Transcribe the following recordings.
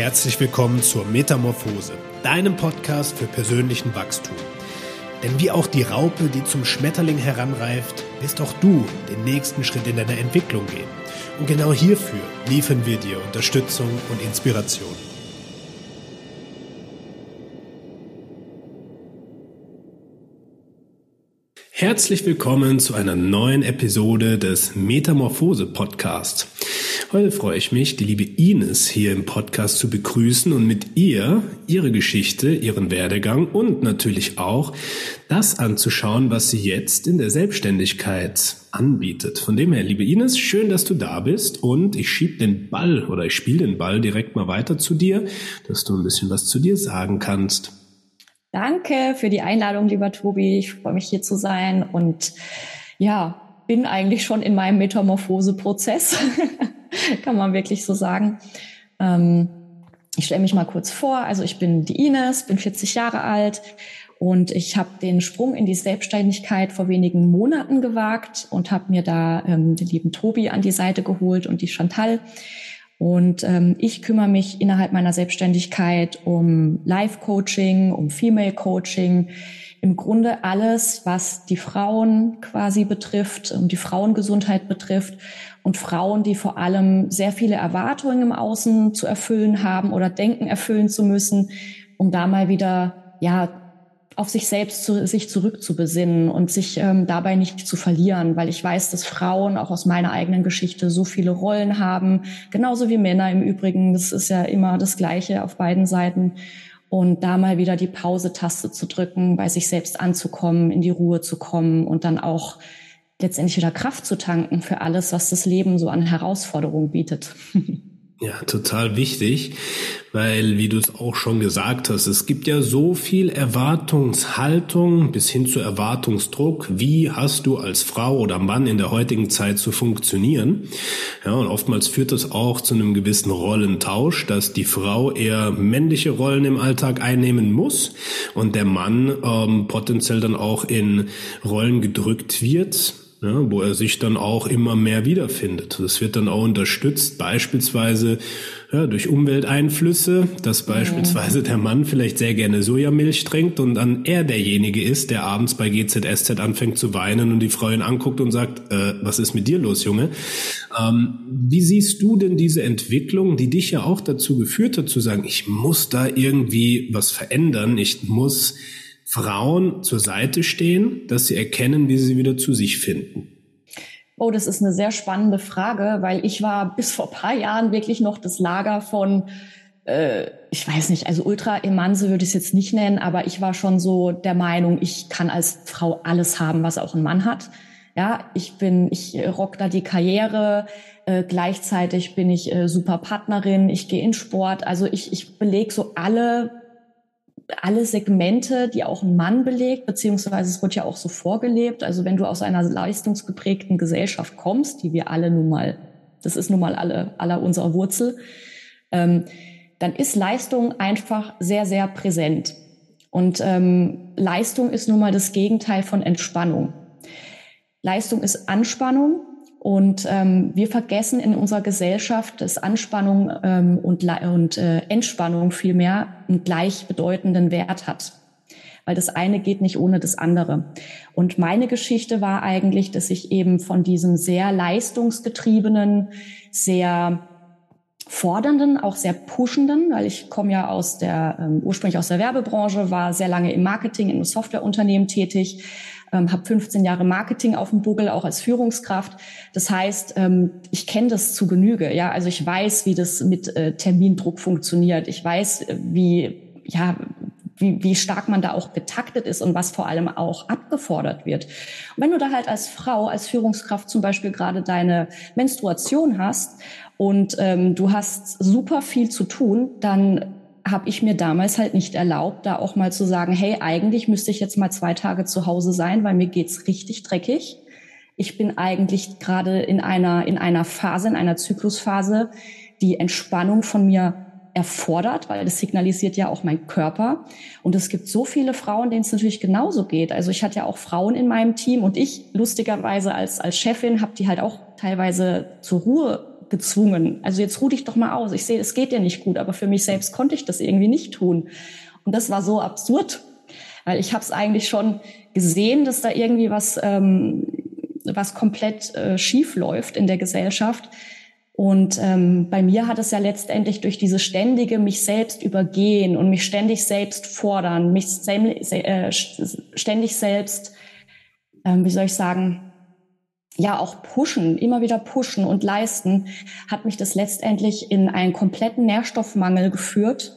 herzlich willkommen zur Metamorphose, deinem Podcast für persönlichen Wachstum. Denn wie auch die Raupe, die zum Schmetterling heranreift, wirst auch du den nächsten Schritt in deiner Entwicklung gehen. Und genau hierfür liefern wir dir Unterstützung und Inspiration. Herzlich willkommen zu einer neuen Episode des Metamorphose Podcasts. Heute freue ich mich, die liebe Ines hier im Podcast zu begrüßen und mit ihr ihre Geschichte, ihren Werdegang und natürlich auch das anzuschauen, was sie jetzt in der Selbstständigkeit anbietet. Von dem her, liebe Ines, schön, dass du da bist und ich schieb den Ball oder ich spiele den Ball direkt mal weiter zu dir, dass du ein bisschen was zu dir sagen kannst. Danke für die Einladung, lieber Tobi. Ich freue mich hier zu sein und ja, bin eigentlich schon in meinem Metamorphose-Prozess, kann man wirklich so sagen. Ähm, ich stelle mich mal kurz vor. Also ich bin die Ines, bin 40 Jahre alt und ich habe den Sprung in die Selbstständigkeit vor wenigen Monaten gewagt und habe mir da ähm, den lieben Tobi an die Seite geholt und die Chantal. Und ähm, ich kümmere mich innerhalb meiner Selbstständigkeit um Life-Coaching, um Female-Coaching, im Grunde alles, was die Frauen quasi betrifft, um die Frauengesundheit betrifft und Frauen, die vor allem sehr viele Erwartungen im Außen zu erfüllen haben oder denken erfüllen zu müssen, um da mal wieder ja auf sich selbst zu, sich zurückzubesinnen und sich ähm, dabei nicht zu verlieren, weil ich weiß, dass Frauen auch aus meiner eigenen Geschichte so viele Rollen haben, genauso wie Männer im Übrigen. Das ist ja immer das Gleiche auf beiden Seiten. Und da mal wieder die Pause-Taste zu drücken, bei sich selbst anzukommen, in die Ruhe zu kommen und dann auch letztendlich wieder Kraft zu tanken für alles, was das Leben so an Herausforderungen bietet. Ja, total wichtig, weil, wie du es auch schon gesagt hast, es gibt ja so viel Erwartungshaltung bis hin zu Erwartungsdruck. Wie hast du als Frau oder Mann in der heutigen Zeit zu funktionieren? Ja, und oftmals führt das auch zu einem gewissen Rollentausch, dass die Frau eher männliche Rollen im Alltag einnehmen muss und der Mann ähm, potenziell dann auch in Rollen gedrückt wird, ja, wo er sich dann auch immer mehr wiederfindet. Das wird dann auch unterstützt, beispielsweise ja, durch Umwelteinflüsse, dass beispielsweise der Mann vielleicht sehr gerne Sojamilch trinkt und dann er derjenige ist, der abends bei GZSZ anfängt zu weinen und die Frau ihn anguckt und sagt, äh, was ist mit dir los, Junge? Ähm, wie siehst du denn diese Entwicklung, die dich ja auch dazu geführt hat, zu sagen, ich muss da irgendwie was verändern, ich muss Frauen zur Seite stehen, dass sie erkennen, wie sie wieder zu sich finden? Oh, das ist eine sehr spannende Frage, weil ich war bis vor paar Jahren wirklich noch das Lager von, äh, ich weiß nicht, also Ultra-Emanse würde ich es jetzt nicht nennen, aber ich war schon so der Meinung, ich kann als Frau alles haben, was auch ein Mann hat. Ja, ich bin, ich rock da die Karriere, äh, gleichzeitig bin ich äh, super Partnerin, ich gehe in Sport, also ich, ich belege so alle alle Segmente, die auch ein Mann belegt, beziehungsweise es wird ja auch so vorgelebt. Also wenn du aus einer leistungsgeprägten Gesellschaft kommst, die wir alle nun mal, das ist nun mal alle, aller unserer Wurzel, ähm, dann ist Leistung einfach sehr, sehr präsent. Und ähm, Leistung ist nun mal das Gegenteil von Entspannung. Leistung ist Anspannung und ähm, wir vergessen in unserer Gesellschaft, dass Anspannung ähm, und, und äh, Entspannung vielmehr einen gleichbedeutenden Wert hat. Weil das eine geht nicht ohne das andere. Und meine Geschichte war eigentlich, dass ich eben von diesem sehr leistungsgetriebenen, sehr fordernden, auch sehr pushenden, weil ich komme ja aus der ähm, ursprünglich aus der Werbebranche, war sehr lange im Marketing in einem Softwareunternehmen tätig, ähm, habe 15 Jahre Marketing auf dem Buckel, auch als Führungskraft. Das heißt, ähm, ich kenne das zu Genüge. Ja, also ich weiß, wie das mit äh, Termindruck funktioniert. Ich weiß, äh, wie ja wie, wie stark man da auch getaktet ist und was vor allem auch abgefordert wird. Und wenn du da halt als Frau, als Führungskraft zum Beispiel gerade deine Menstruation hast und ähm, du hast super viel zu tun, dann habe ich mir damals halt nicht erlaubt, da auch mal zu sagen, hey, eigentlich müsste ich jetzt mal zwei Tage zu Hause sein, weil mir geht's richtig dreckig. Ich bin eigentlich gerade in einer, in einer Phase, in einer Zyklusphase, die Entspannung von mir erfordert, weil das signalisiert ja auch mein Körper. Und es gibt so viele Frauen, denen es natürlich genauso geht. Also ich hatte ja auch Frauen in meinem Team und ich lustigerweise als, als Chefin habe die halt auch teilweise zur Ruhe gezwungen. Also jetzt ruh dich doch mal aus. Ich sehe, es geht dir nicht gut, aber für mich selbst konnte ich das irgendwie nicht tun. Und das war so absurd, weil ich habe es eigentlich schon gesehen, dass da irgendwie was, ähm, was komplett äh, schief läuft in der Gesellschaft. Und ähm, bei mir hat es ja letztendlich durch diese ständige mich selbst übergehen und mich ständig selbst fordern, mich äh, ständig selbst, ähm, wie soll ich sagen, ja auch pushen, immer wieder pushen und leisten, hat mich das letztendlich in einen kompletten Nährstoffmangel geführt.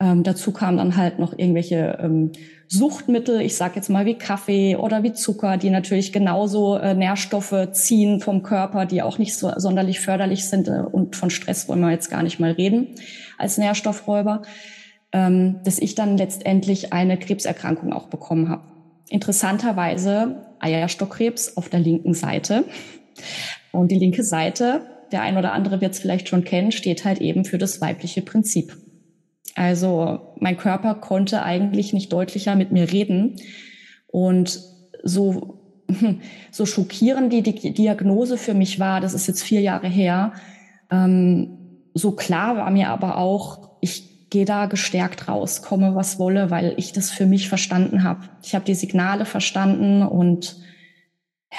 Ähm, dazu kamen dann halt noch irgendwelche ähm, Suchtmittel, ich sage jetzt mal wie Kaffee oder wie Zucker, die natürlich genauso äh, Nährstoffe ziehen vom Körper, die auch nicht so sonderlich förderlich sind äh, und von Stress wollen wir jetzt gar nicht mal reden als Nährstoffräuber, ähm, dass ich dann letztendlich eine Krebserkrankung auch bekommen habe. Interessanterweise Eierstockkrebs auf der linken Seite. Und die linke Seite, der ein oder andere wird es vielleicht schon kennen, steht halt eben für das weibliche Prinzip. Also mein Körper konnte eigentlich nicht deutlicher mit mir reden. Und so, so schockierend die, Diagnose für mich war, das ist jetzt vier Jahre her, ähm, so klar war mir aber auch, gehe da gestärkt raus, komme was wolle, weil ich das für mich verstanden habe. Ich habe die Signale verstanden und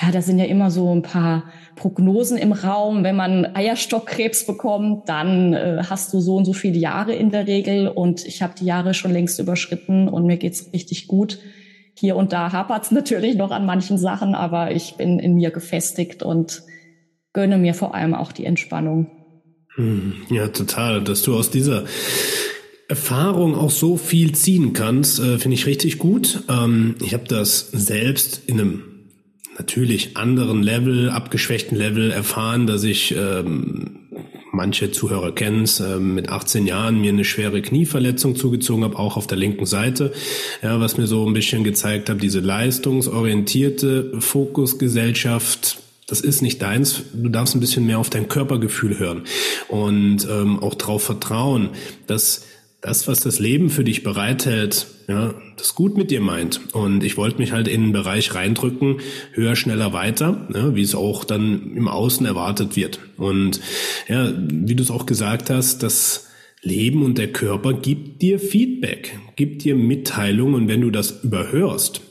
ja, da sind ja immer so ein paar Prognosen im Raum. Wenn man Eierstockkrebs bekommt, dann äh, hast du so und so viele Jahre in der Regel. Und ich habe die Jahre schon längst überschritten und mir geht's richtig gut. Hier und da hapert's natürlich noch an manchen Sachen, aber ich bin in mir gefestigt und gönne mir vor allem auch die Entspannung. Hm, ja, total. Dass du aus dieser Erfahrung auch so viel ziehen kannst, äh, finde ich richtig gut. Ähm, ich habe das selbst in einem natürlich anderen Level, abgeschwächten Level erfahren, dass ich ähm, manche Zuhörer kennen es, äh, mit 18 Jahren mir eine schwere Knieverletzung zugezogen habe, auch auf der linken Seite, ja, was mir so ein bisschen gezeigt hat, diese leistungsorientierte Fokusgesellschaft, das ist nicht deins. Du darfst ein bisschen mehr auf dein Körpergefühl hören und ähm, auch darauf vertrauen, dass das, was das Leben für dich bereithält, ja, das gut mit dir meint. Und ich wollte mich halt in einen Bereich reindrücken, höher, schneller, weiter, ja, wie es auch dann im Außen erwartet wird. Und ja, wie du es auch gesagt hast, das Leben und der Körper gibt dir Feedback, gibt dir Mitteilung und wenn du das überhörst,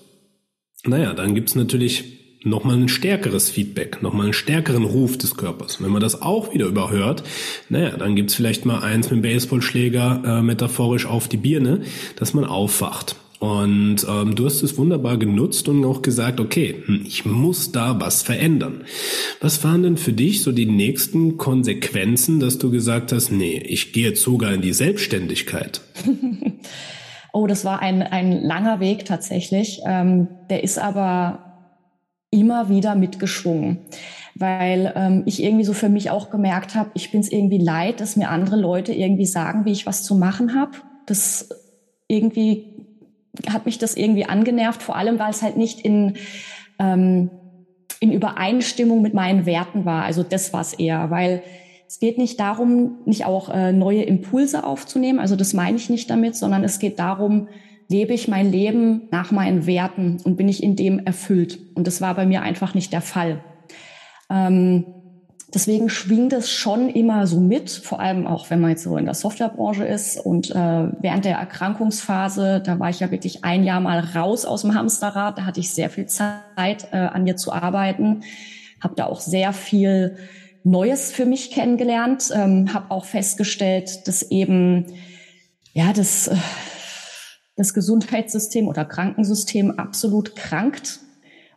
naja, dann gibt's natürlich nochmal ein stärkeres Feedback, nochmal einen stärkeren Ruf des Körpers. wenn man das auch wieder überhört, naja, dann gibt's vielleicht mal eins mit dem Baseballschläger äh, metaphorisch auf die Birne, dass man aufwacht. Und ähm, du hast es wunderbar genutzt und auch gesagt, okay, hm, ich muss da was verändern. Was waren denn für dich so die nächsten Konsequenzen, dass du gesagt hast, nee, ich gehe jetzt sogar in die Selbstständigkeit? oh, das war ein, ein langer Weg tatsächlich. Ähm, der ist aber immer wieder mitgeschwungen, weil ähm, ich irgendwie so für mich auch gemerkt habe, ich bin es irgendwie leid, dass mir andere Leute irgendwie sagen, wie ich was zu machen habe. Das irgendwie hat mich das irgendwie angenervt, vor allem weil es halt nicht in ähm, in Übereinstimmung mit meinen Werten war. Also das war es eher, weil es geht nicht darum, nicht auch äh, neue Impulse aufzunehmen. Also das meine ich nicht damit, sondern es geht darum, lebe ich mein Leben nach meinen Werten und bin ich in dem erfüllt. Und das war bei mir einfach nicht der Fall. Ähm, deswegen schwingt es schon immer so mit, vor allem auch wenn man jetzt so in der Softwarebranche ist. Und äh, während der Erkrankungsphase, da war ich ja wirklich ein Jahr mal raus aus dem Hamsterrad, da hatte ich sehr viel Zeit, äh, an mir zu arbeiten, habe da auch sehr viel Neues für mich kennengelernt, ähm, habe auch festgestellt, dass eben ja das äh, das Gesundheitssystem oder Krankensystem absolut krankt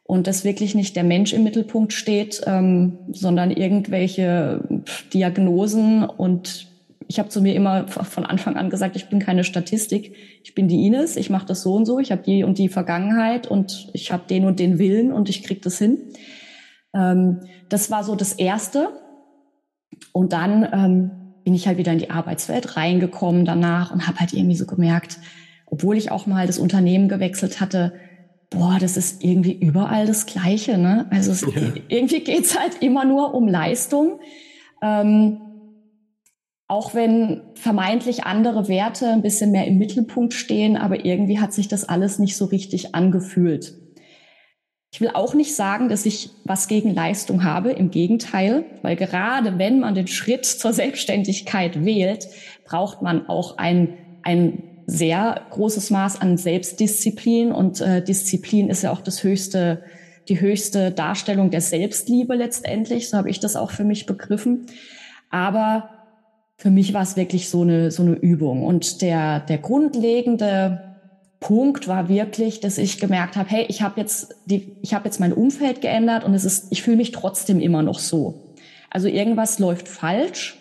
und dass wirklich nicht der Mensch im Mittelpunkt steht, ähm, sondern irgendwelche Diagnosen. Und ich habe zu mir immer von Anfang an gesagt, ich bin keine Statistik, ich bin die Ines, ich mache das so und so, ich habe die und die Vergangenheit und ich habe den und den Willen und ich krieg das hin. Ähm, das war so das Erste. Und dann ähm, bin ich halt wieder in die Arbeitswelt reingekommen danach und habe halt irgendwie so gemerkt, obwohl ich auch mal das Unternehmen gewechselt hatte, boah, das ist irgendwie überall das Gleiche. Ne? Also es, ja. irgendwie geht's halt immer nur um Leistung. Ähm, auch wenn vermeintlich andere Werte ein bisschen mehr im Mittelpunkt stehen, aber irgendwie hat sich das alles nicht so richtig angefühlt. Ich Ich will auch nicht sagen, dass ich was gegen Leistung habe. Im Gegenteil, weil gerade wenn man den Schritt zur Selbstständigkeit wählt, braucht man auch ein, ein sehr großes Maß an Selbstdisziplin. Und äh, Disziplin ist ja auch das höchste, die höchste Darstellung der Selbstliebe letztendlich. So habe ich das auch für mich begriffen. Aber für mich war es wirklich so eine, so eine Übung. Und der, der grundlegende Punkt war wirklich, dass ich gemerkt habe, hey, ich habe jetzt die, ich habe jetzt mein Umfeld geändert und es ist, ich fühle mich trotzdem immer noch so. Also irgendwas läuft falsch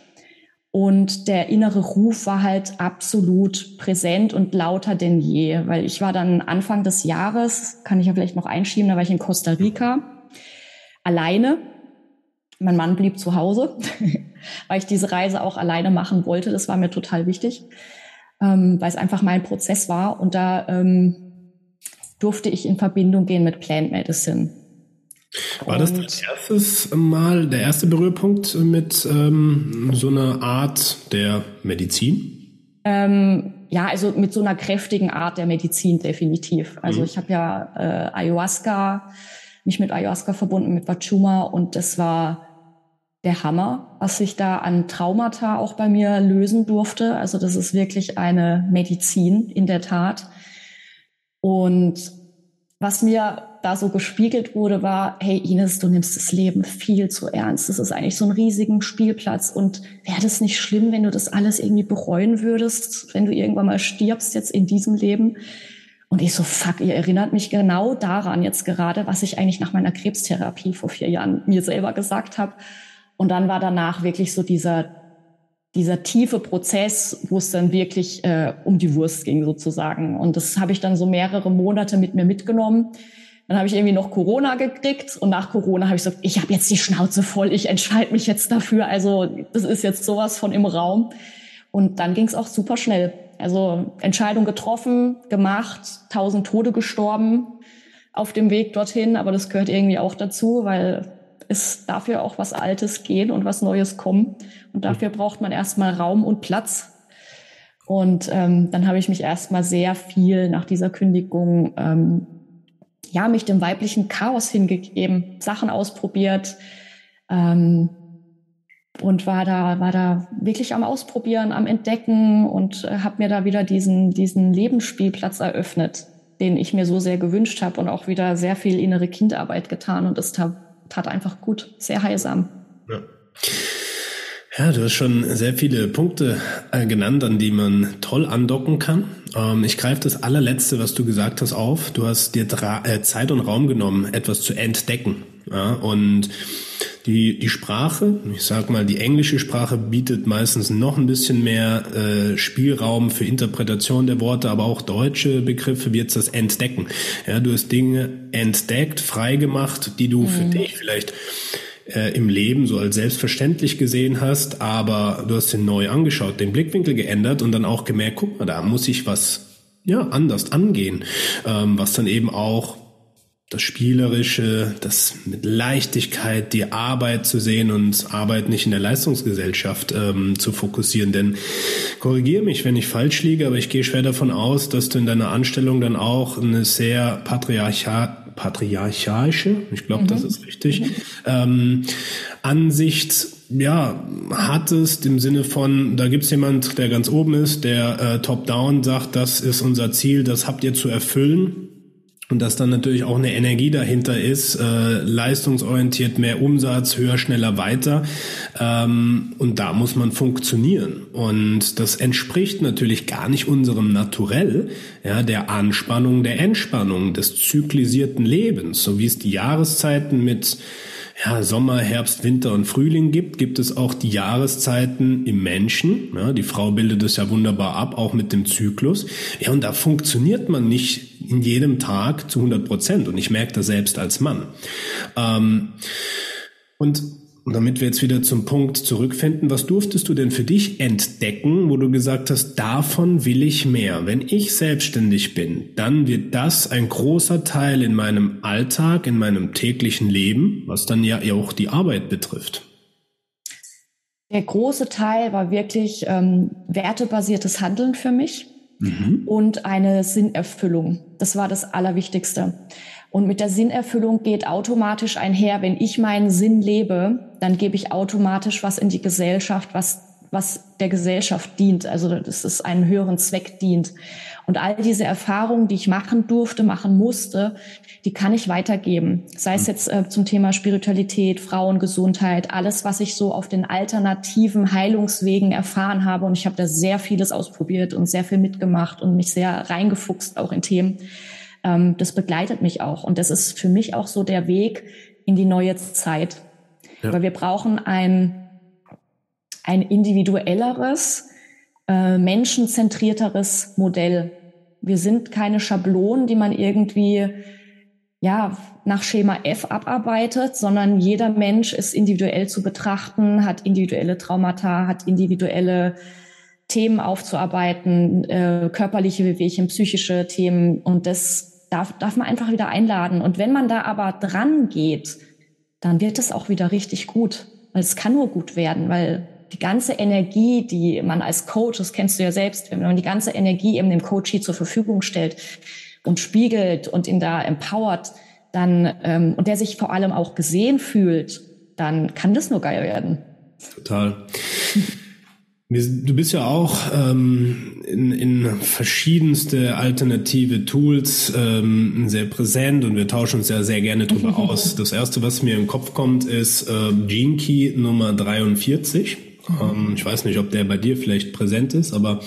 und der innere Ruf war halt absolut präsent und lauter denn je, weil ich war dann Anfang des Jahres, kann ich ja vielleicht noch einschieben, da war ich in Costa Rica alleine. Mein Mann blieb zu Hause, weil ich diese Reise auch alleine machen wollte. Das war mir total wichtig ähm, weil es einfach mein Prozess war. Und da ähm, durfte ich in Verbindung gehen mit Plant Medicine. War das das erstes Mal, der erste Berührpunkt mit ähm, so einer Art der Medizin? Ähm, ja, also mit so einer kräftigen Art der Medizin definitiv. Also mhm. ich habe ja äh, Ayahuasca, mich mit Ayahuasca verbunden, mit Wachuma und das war der Hammer, was sich da an Traumata auch bei mir lösen durfte. Also das ist wirklich eine Medizin in der Tat. Und was mir da so gespiegelt wurde, war, hey Ines, du nimmst das Leben viel zu ernst. Das ist eigentlich so ein riesigen Spielplatz. Und wäre das nicht schlimm, wenn du das alles irgendwie bereuen würdest, wenn du irgendwann mal stirbst jetzt in diesem Leben? Und ich so, fuck, ihr erinnert mich genau daran jetzt gerade, was ich eigentlich nach meiner Krebstherapie vor vier Jahren mir selber gesagt habe. Und dann war danach wirklich so dieser, dieser tiefe Prozess, wo es dann wirklich äh, um die Wurst ging sozusagen. Und das habe ich dann so mehrere Monate mit mir mitgenommen. Dann habe ich irgendwie noch Corona gekriegt und nach Corona habe ich gesagt, ich habe jetzt die Schnauze voll, ich entscheide mich jetzt dafür. Also das ist jetzt sowas von im Raum. Und dann ging es auch super schnell. Also Entscheidung getroffen, gemacht, tausend Tode gestorben auf dem Weg dorthin, aber das gehört irgendwie auch dazu, weil es darf ja auch was Altes gehen und was Neues kommen. Und dafür braucht man erstmal Raum und Platz. Und ähm, dann habe ich mich erstmal sehr viel nach dieser Kündigung, ähm, ja, mich dem weiblichen Chaos hingegeben, Sachen ausprobiert ähm, und war da, war da wirklich am Ausprobieren, am Entdecken und äh, habe mir da wieder diesen, diesen Lebensspielplatz eröffnet, den ich mir so sehr gewünscht habe und auch wieder sehr viel innere Kindarbeit getan und es tat tat einfach gut, sehr heilsam. Ja. Ja, du hast schon sehr viele Punkte äh, genannt, an die man toll andocken kann. Ähm, ich greife das allerletzte, was du gesagt hast, auf. Du hast dir äh, Zeit und Raum genommen, etwas zu entdecken. Ja, und die, die Sprache, ich sag mal, die englische Sprache bietet meistens noch ein bisschen mehr äh, Spielraum für Interpretation der Worte, aber auch deutsche Begriffe jetzt das Entdecken. Ja, du hast Dinge entdeckt, freigemacht, die du mhm. für dich vielleicht äh, im Leben so als selbstverständlich gesehen hast, aber du hast den neu angeschaut, den Blickwinkel geändert und dann auch gemerkt, guck mal, da muss ich was ja anders angehen, ähm, was dann eben auch das Spielerische, das mit Leichtigkeit die Arbeit zu sehen und Arbeit nicht in der Leistungsgesellschaft ähm, zu fokussieren. Denn korrigiere mich, wenn ich falsch liege, aber ich gehe schwer davon aus, dass du in deiner Anstellung dann auch eine sehr patriarchal patriarchalische, ich glaube, mhm. das ist richtig, mhm. ähm, Ansicht ja, hattest im Sinne von, da gibt's jemand, der ganz oben ist, der äh, top-down sagt, das ist unser Ziel, das habt ihr zu erfüllen und dass dann natürlich auch eine Energie dahinter ist, äh, leistungsorientiert, mehr Umsatz, höher, schneller, weiter. Ähm, und da muss man funktionieren. Und das entspricht natürlich gar nicht unserem Naturell, ja, der Anspannung, der Entspannung, des zyklisierten Lebens, so wie es die Jahreszeiten mit ja, Sommer, Herbst, Winter und Frühling gibt, gibt es auch die Jahreszeiten im Menschen. Ja, die Frau bildet es ja wunderbar ab, auch mit dem Zyklus. Ja, und da funktioniert man nicht in jedem Tag zu 100 Prozent. Und ich merke das selbst als Mann. Ähm, und und damit wir jetzt wieder zum Punkt zurückfinden, was durftest du denn für dich entdecken, wo du gesagt hast, davon will ich mehr. Wenn ich selbstständig bin, dann wird das ein großer Teil in meinem Alltag, in meinem täglichen Leben, was dann ja auch die Arbeit betrifft. Der große Teil war wirklich ähm, wertebasiertes Handeln für mich mhm. und eine Sinnerfüllung. Das war das Allerwichtigste. Und mit der Sinnerfüllung geht automatisch einher, wenn ich meinen Sinn lebe, dann gebe ich automatisch was in die Gesellschaft, was was der Gesellschaft dient, also dass es einen höheren Zweck dient. Und all diese Erfahrungen, die ich machen durfte, machen musste, die kann ich weitergeben. Sei es mhm. jetzt äh, zum Thema Spiritualität, Frauengesundheit, alles, was ich so auf den alternativen Heilungswegen erfahren habe. Und ich habe da sehr vieles ausprobiert und sehr viel mitgemacht und mich sehr reingefuchst auch in Themen. Ähm, das begleitet mich auch. Und das ist für mich auch so der Weg in die neue Zeit. Ja. Weil wir brauchen ein ein individuelleres, äh, menschenzentrierteres Modell. Wir sind keine Schablonen, die man irgendwie ja, nach Schema F abarbeitet, sondern jeder Mensch ist individuell zu betrachten, hat individuelle Traumata, hat individuelle Themen aufzuarbeiten, äh, körperliche Wehwehchen, psychische Themen und das darf, darf man einfach wieder einladen. Und wenn man da aber dran geht, dann wird es auch wieder richtig gut. Weil es kann nur gut werden, weil die ganze Energie, die man als Coach, das kennst du ja selbst, wenn man die ganze Energie eben dem Coachie zur Verfügung stellt und spiegelt und ihn da empowert, dann ähm, und der sich vor allem auch gesehen fühlt, dann kann das nur geil werden. Total. Du bist ja auch ähm, in, in verschiedenste alternative Tools ähm, sehr präsent und wir tauschen uns ja sehr gerne drüber aus. Das erste, was mir im Kopf kommt, ist äh, Gene Key Nummer 43. Ähm, ich weiß nicht, ob der bei dir vielleicht präsent ist, aber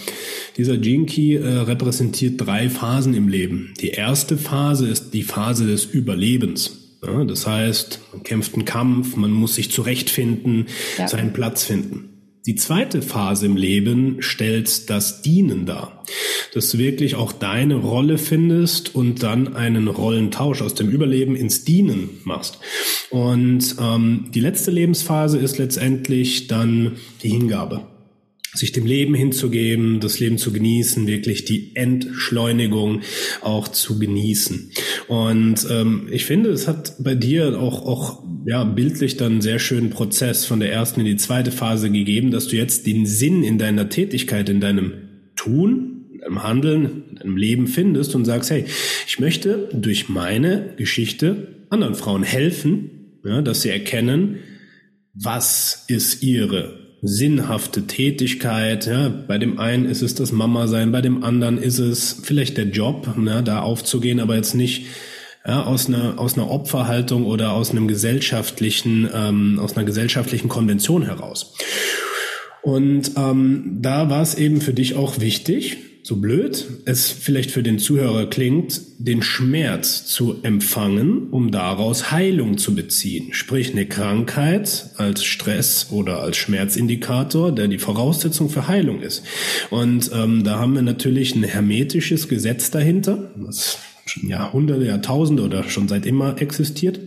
dieser Gene Key äh, repräsentiert drei Phasen im Leben. Die erste Phase ist die Phase des Überlebens. Ja, das heißt, man kämpft einen Kampf, man muss sich zurechtfinden, ja. seinen Platz finden. Die zweite Phase im Leben stellt das Dienen dar, dass du wirklich auch deine Rolle findest und dann einen Rollentausch aus dem Überleben ins Dienen machst. Und ähm, die letzte Lebensphase ist letztendlich dann die Hingabe sich dem Leben hinzugeben, das Leben zu genießen, wirklich die Entschleunigung auch zu genießen. Und ähm, ich finde, es hat bei dir auch, auch ja, bildlich dann einen sehr schönen Prozess von der ersten in die zweite Phase gegeben, dass du jetzt den Sinn in deiner Tätigkeit, in deinem Tun, in deinem Handeln, in deinem Leben findest und sagst, hey, ich möchte durch meine Geschichte anderen Frauen helfen, ja, dass sie erkennen, was ist ihre sinnhafte Tätigkeit. Ja, bei dem einen ist es das Mama sein, bei dem anderen ist es vielleicht der Job, ne, da aufzugehen, aber jetzt nicht ja, aus einer aus einer Opferhaltung oder aus einem gesellschaftlichen ähm, aus einer gesellschaftlichen Konvention heraus. Und ähm, da war es eben für dich auch wichtig, so blöd es vielleicht für den Zuhörer klingt, den Schmerz zu empfangen, um daraus Heilung zu beziehen. Sprich eine Krankheit als Stress oder als Schmerzindikator, der die Voraussetzung für Heilung ist. Und ähm, da haben wir natürlich ein hermetisches Gesetz dahinter, was schon Jahrhunderte, Jahrtausende oder schon seit immer existiert.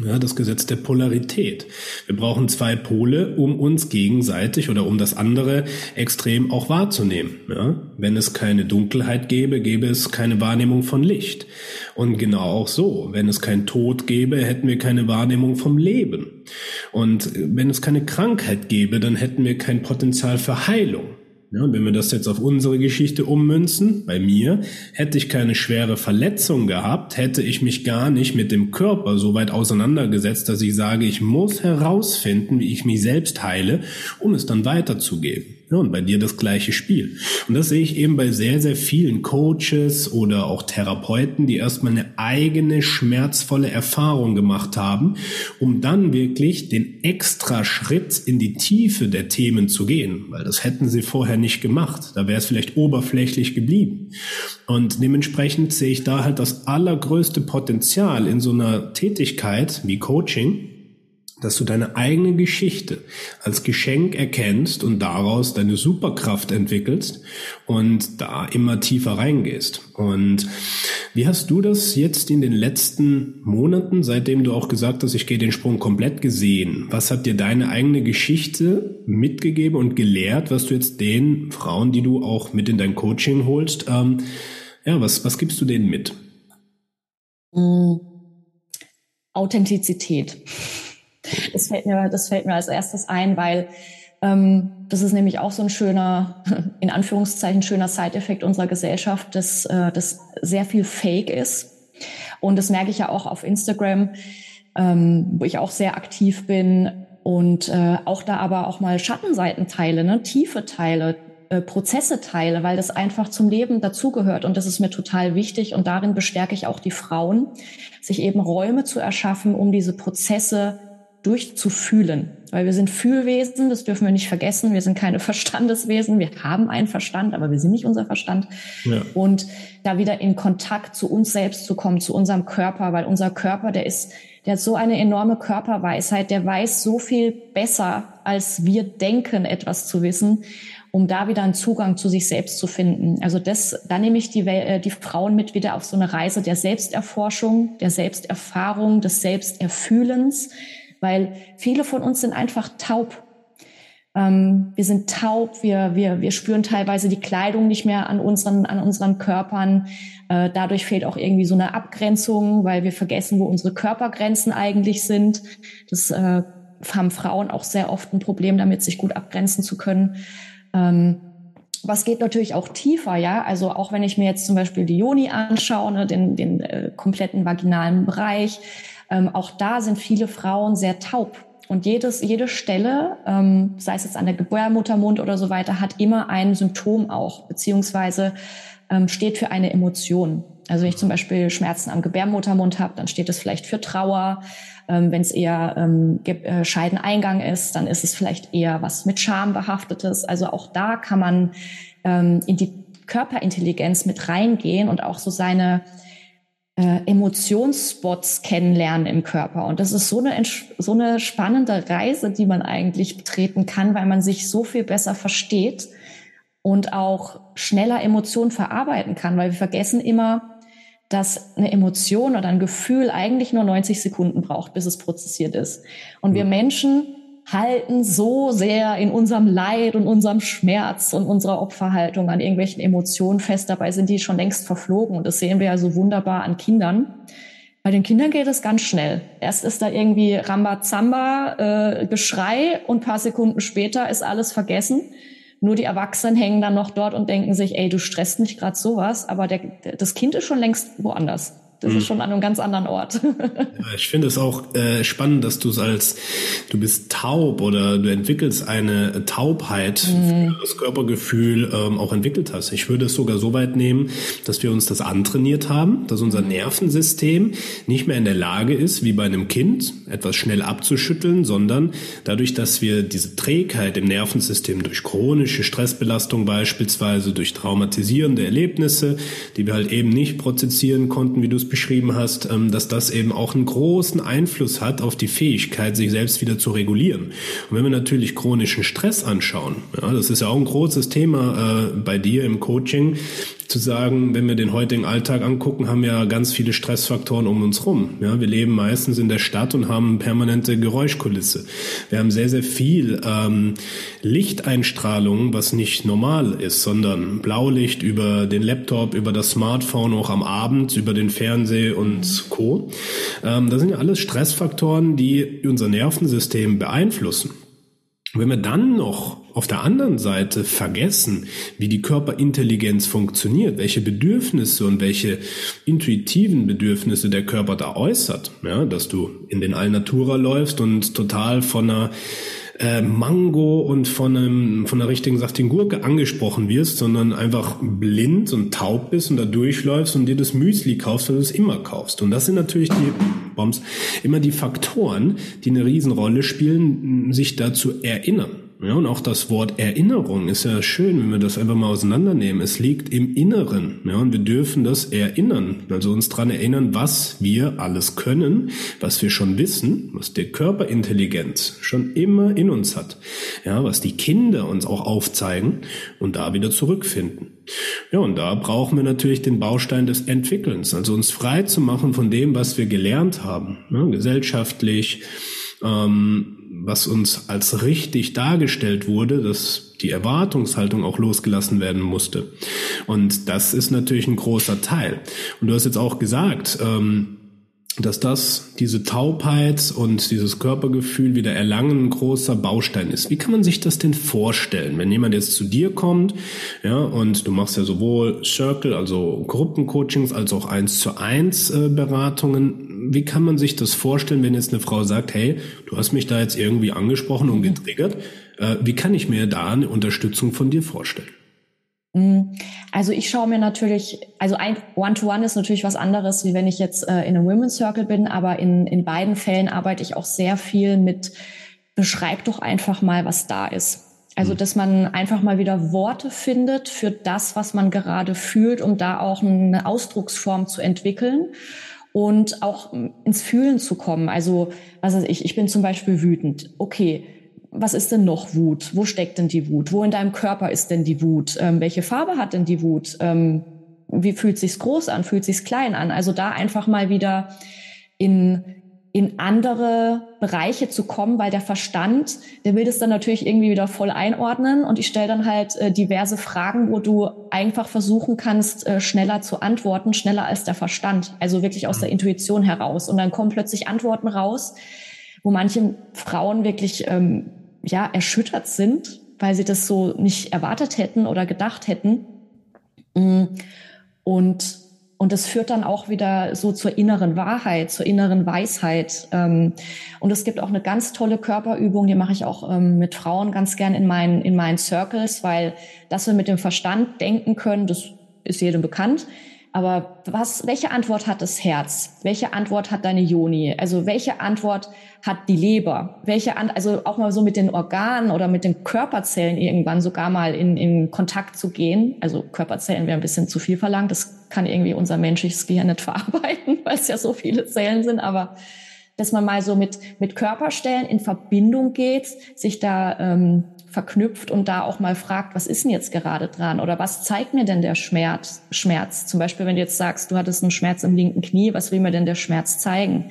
Ja, das Gesetz der Polarität. Wir brauchen zwei Pole, um uns gegenseitig oder um das andere extrem auch wahrzunehmen. Ja, wenn es keine Dunkelheit gäbe, gäbe es keine Wahrnehmung von Licht. Und genau auch so. Wenn es kein Tod gäbe, hätten wir keine Wahrnehmung vom Leben. Und wenn es keine Krankheit gäbe, dann hätten wir kein Potenzial für Heilung. Ja, wenn wir das jetzt auf unsere Geschichte ummünzen, bei mir, hätte ich keine schwere Verletzung gehabt, hätte ich mich gar nicht mit dem Körper so weit auseinandergesetzt, dass ich sage, ich muss herausfinden, wie ich mich selbst heile, um es dann weiterzugeben. Und bei dir das gleiche Spiel. Und das sehe ich eben bei sehr, sehr vielen Coaches oder auch Therapeuten, die erstmal eine eigene schmerzvolle Erfahrung gemacht haben, um dann wirklich den extra Schritt in die Tiefe der Themen zu gehen. Weil das hätten sie vorher nicht gemacht. Da wäre es vielleicht oberflächlich geblieben. Und dementsprechend sehe ich da halt das allergrößte Potenzial in so einer Tätigkeit wie Coaching, dass du deine eigene Geschichte als Geschenk erkennst und daraus deine Superkraft entwickelst und da immer tiefer reingehst. Und wie hast du das jetzt in den letzten Monaten, seitdem du auch gesagt hast, ich gehe den Sprung komplett gesehen? Was hat dir deine eigene Geschichte mitgegeben und gelehrt, was du jetzt den Frauen, die du auch mit in dein Coaching holst, ähm, ja, was, was gibst du denen mit? Authentizität. Das fällt mir, das fällt mir als erstes ein, weil ähm, das ist nämlich auch so ein schöner, in Anführungszeichen schöner Side-Effekt unserer Gesellschaft, dass, äh, dass sehr viel Fake ist. Und das merke ich ja auch auf Instagram, ähm, wo ich auch sehr aktiv bin und äh, auch da aber auch mal Schattenseiten teile, ne, tiefe Teile, äh, Prozesse teile, weil das einfach zum Leben dazugehört und das ist mir total wichtig und darin bestärke ich auch die Frauen, sich eben Räume zu erschaffen, um diese Prozesse durchzufühlen. Weil wir sind Fühlwesen, das dürfen wir nicht vergessen. Wir sind keine Verstandeswesen. Wir haben einen Verstand, aber wir sind nicht unser Verstand. Ja. Und da wieder in Kontakt zu uns selbst zu kommen, zu unserem Körper, weil unser Körper, der ist, der hat so eine enorme Körperweisheit, der weiß so viel besser, als wir denken, etwas zu wissen, um da wieder einen Zugang zu sich selbst zu finden. Also das, da nehme ich die, äh, die Frauen mit wieder auf so eine Reise der Selbsterforschung, der Selbsterfahrung, des Selbsterfühlens, weil viele von uns sind einfach taub. Ähm, wir sind taub, wir, wir, wir spüren teilweise die Kleidung nicht mehr an unseren, an unseren Körpern. Äh, dadurch fehlt auch irgendwie so eine Abgrenzung, weil wir vergessen, wo unsere Körpergrenzen eigentlich sind. Das äh, haben Frauen auch sehr oft ein Problem damit, sich gut abgrenzen zu können. Ähm, was geht natürlich auch tiefer, ja. Also auch wenn ich mir jetzt zum Beispiel die Joni anschaue, ne, den, den äh, kompletten vaginalen Bereich, ähm, auch da sind viele Frauen sehr taub. Und jedes, jede Stelle, ähm, sei es jetzt an der Gebärmuttermund oder so weiter, hat immer ein Symptom auch, beziehungsweise ähm, steht für eine Emotion. Also wenn ich zum Beispiel Schmerzen am Gebärmuttermund habe, dann steht es vielleicht für Trauer. Ähm, wenn es eher ähm, äh, Scheideneingang ist, dann ist es vielleicht eher was mit Scham behaftetes. Also auch da kann man ähm, in die Körperintelligenz mit reingehen und auch so seine äh, Emotionsspots kennenlernen im Körper. Und das ist so eine, so eine spannende Reise, die man eigentlich betreten kann, weil man sich so viel besser versteht und auch schneller Emotionen verarbeiten kann, weil wir vergessen immer, dass eine Emotion oder ein Gefühl eigentlich nur 90 Sekunden braucht, bis es prozessiert ist. Und wir Menschen halten so sehr in unserem Leid und unserem Schmerz und unserer Opferhaltung an irgendwelchen Emotionen fest. Dabei sind die schon längst verflogen. Und das sehen wir ja so wunderbar an Kindern. Bei den Kindern geht es ganz schnell. Erst ist da irgendwie Rambazamba, äh, Geschrei und paar Sekunden später ist alles vergessen. Nur die Erwachsenen hängen dann noch dort und denken sich, ey, du stresst mich gerade sowas, aber der, das Kind ist schon längst woanders. Das mhm. ist schon an einem ganz anderen Ort. ja, ich finde es auch äh, spannend, dass du es als, du bist taub oder du entwickelst eine Taubheit mhm. für das Körpergefühl ähm, auch entwickelt hast. Ich würde es sogar so weit nehmen, dass wir uns das antrainiert haben, dass unser mhm. Nervensystem nicht mehr in der Lage ist, wie bei einem Kind, etwas schnell abzuschütteln, sondern dadurch, dass wir diese Trägheit im Nervensystem durch chronische Stressbelastung beispielsweise, durch traumatisierende Erlebnisse, die wir halt eben nicht prozessieren konnten, wie du es beschrieben hast, ähm, dass das eben auch einen großen Einfluss hat auf die Fähigkeit, sich selbst wieder zu regulieren. Und wenn wir natürlich chronischen Stress anschauen, ja, das ist ja auch ein großes Thema äh, bei dir im Coaching, zu sagen, wenn wir den heutigen Alltag angucken, haben wir ganz viele Stressfaktoren um uns rum. Ja, wir leben meistens in der Stadt und haben permanente Geräuschkulisse. Wir haben sehr, sehr viel ähm, Lichteinstrahlung, was nicht normal ist, sondern Blaulicht über den Laptop, über das Smartphone, auch am Abend, über den Fernseher und Co. Ähm, das sind ja alles Stressfaktoren, die unser Nervensystem beeinflussen. Wenn wir dann noch auf der anderen Seite vergessen, wie die Körperintelligenz funktioniert, welche Bedürfnisse und welche intuitiven Bedürfnisse der Körper da äußert, ja, dass du in den Allnatura läufst und total von einer äh, Mango und von, einem, von einer richtigen saftigen Gurke angesprochen wirst, sondern einfach blind und taub bist und da durchläufst und dir das Müsli kaufst, weil du es immer kaufst. Und das sind natürlich die Bombs, immer die Faktoren, die eine Riesenrolle spielen, sich dazu erinnern. Ja, und auch das Wort Erinnerung ist ja schön, wenn wir das einfach mal auseinandernehmen. Es liegt im Inneren. Ja, und wir dürfen das erinnern. Also uns dran erinnern, was wir alles können, was wir schon wissen, was die Körperintelligenz schon immer in uns hat. Ja, was die Kinder uns auch aufzeigen und da wieder zurückfinden. Ja, und da brauchen wir natürlich den Baustein des Entwickelns. Also uns frei zu machen von dem, was wir gelernt haben. Ja, gesellschaftlich, ähm, was uns als richtig dargestellt wurde, dass die Erwartungshaltung auch losgelassen werden musste. Und das ist natürlich ein großer Teil. Und du hast jetzt auch gesagt, ähm, dass das, diese Taubheit und dieses Körpergefühl wieder erlangen ein großer Baustein ist. Wie kann man sich das denn vorstellen, wenn jemand jetzt zu dir kommt, ja, und du machst ja sowohl Circle, also Gruppencoachings, als auch eins zu eins äh, Beratungen. Wie kann man sich das vorstellen, wenn jetzt eine Frau sagt, hey, du hast mich da jetzt irgendwie angesprochen und getriggert, äh, wie kann ich mir da eine Unterstützung von dir vorstellen? Mm, also ich schaue mir natürlich, also ein One-to-One ist natürlich was anderes, wie wenn ich jetzt äh, in einem Women's Circle bin, aber in, in beiden Fällen arbeite ich auch sehr viel mit, beschreib doch einfach mal, was da ist. Also, mhm. dass man einfach mal wieder Worte findet für das, was man gerade fühlt, um da auch eine Ausdrucksform zu entwickeln und auch ins Fühlen zu kommen. Also, was weiß ich, ich bin zum Beispiel wütend. Okay, was ist denn noch Wut? Wo steckt denn die Wut? Wo in deinem Körper ist denn die Wut? Ähm, welche Farbe hat denn die Wut? Ähm, wie fühlt sich's groß an? Fühlt sich's klein an? Also da einfach mal wieder in in andere Bereiche zu kommen, weil der Verstand, der will das dann natürlich irgendwie wieder voll einordnen und ich stelle dann halt äh, diverse Fragen, wo du einfach versuchen kannst, äh, schneller zu antworten, schneller als der Verstand, also wirklich aus der mhm. Intuition heraus. Und dann kommen plötzlich Antworten raus, wo manche Frauen wirklich ähm, ja, erschüttert sind, weil sie das so nicht erwartet hätten oder gedacht hätten. Mm. Und, und das führt dann auch wieder so zur inneren Wahrheit, zur inneren Weisheit. Ähm, und es gibt auch eine ganz tolle Körperübung, die mache ich auch ähm, mit Frauen ganz gern in meinen, in meinen Circles, weil dass wir mit dem Verstand denken können, das ist jedem bekannt. Aber was, welche Antwort hat das Herz? Welche Antwort hat deine Joni? Also welche Antwort hat die Leber? Welche An also auch mal so mit den Organen oder mit den Körperzellen irgendwann sogar mal in, in Kontakt zu gehen. Also Körperzellen wäre ein bisschen zu viel verlangt. Das kann irgendwie unser menschliches Gehirn nicht verarbeiten, weil es ja so viele Zellen sind. Aber dass man mal so mit, mit Körperstellen in Verbindung geht, sich da ähm, verknüpft und da auch mal fragt, was ist denn jetzt gerade dran oder was zeigt mir denn der Schmerz? Schmerz? Zum Beispiel, wenn du jetzt sagst, du hattest einen Schmerz im linken Knie, was will mir denn der Schmerz zeigen?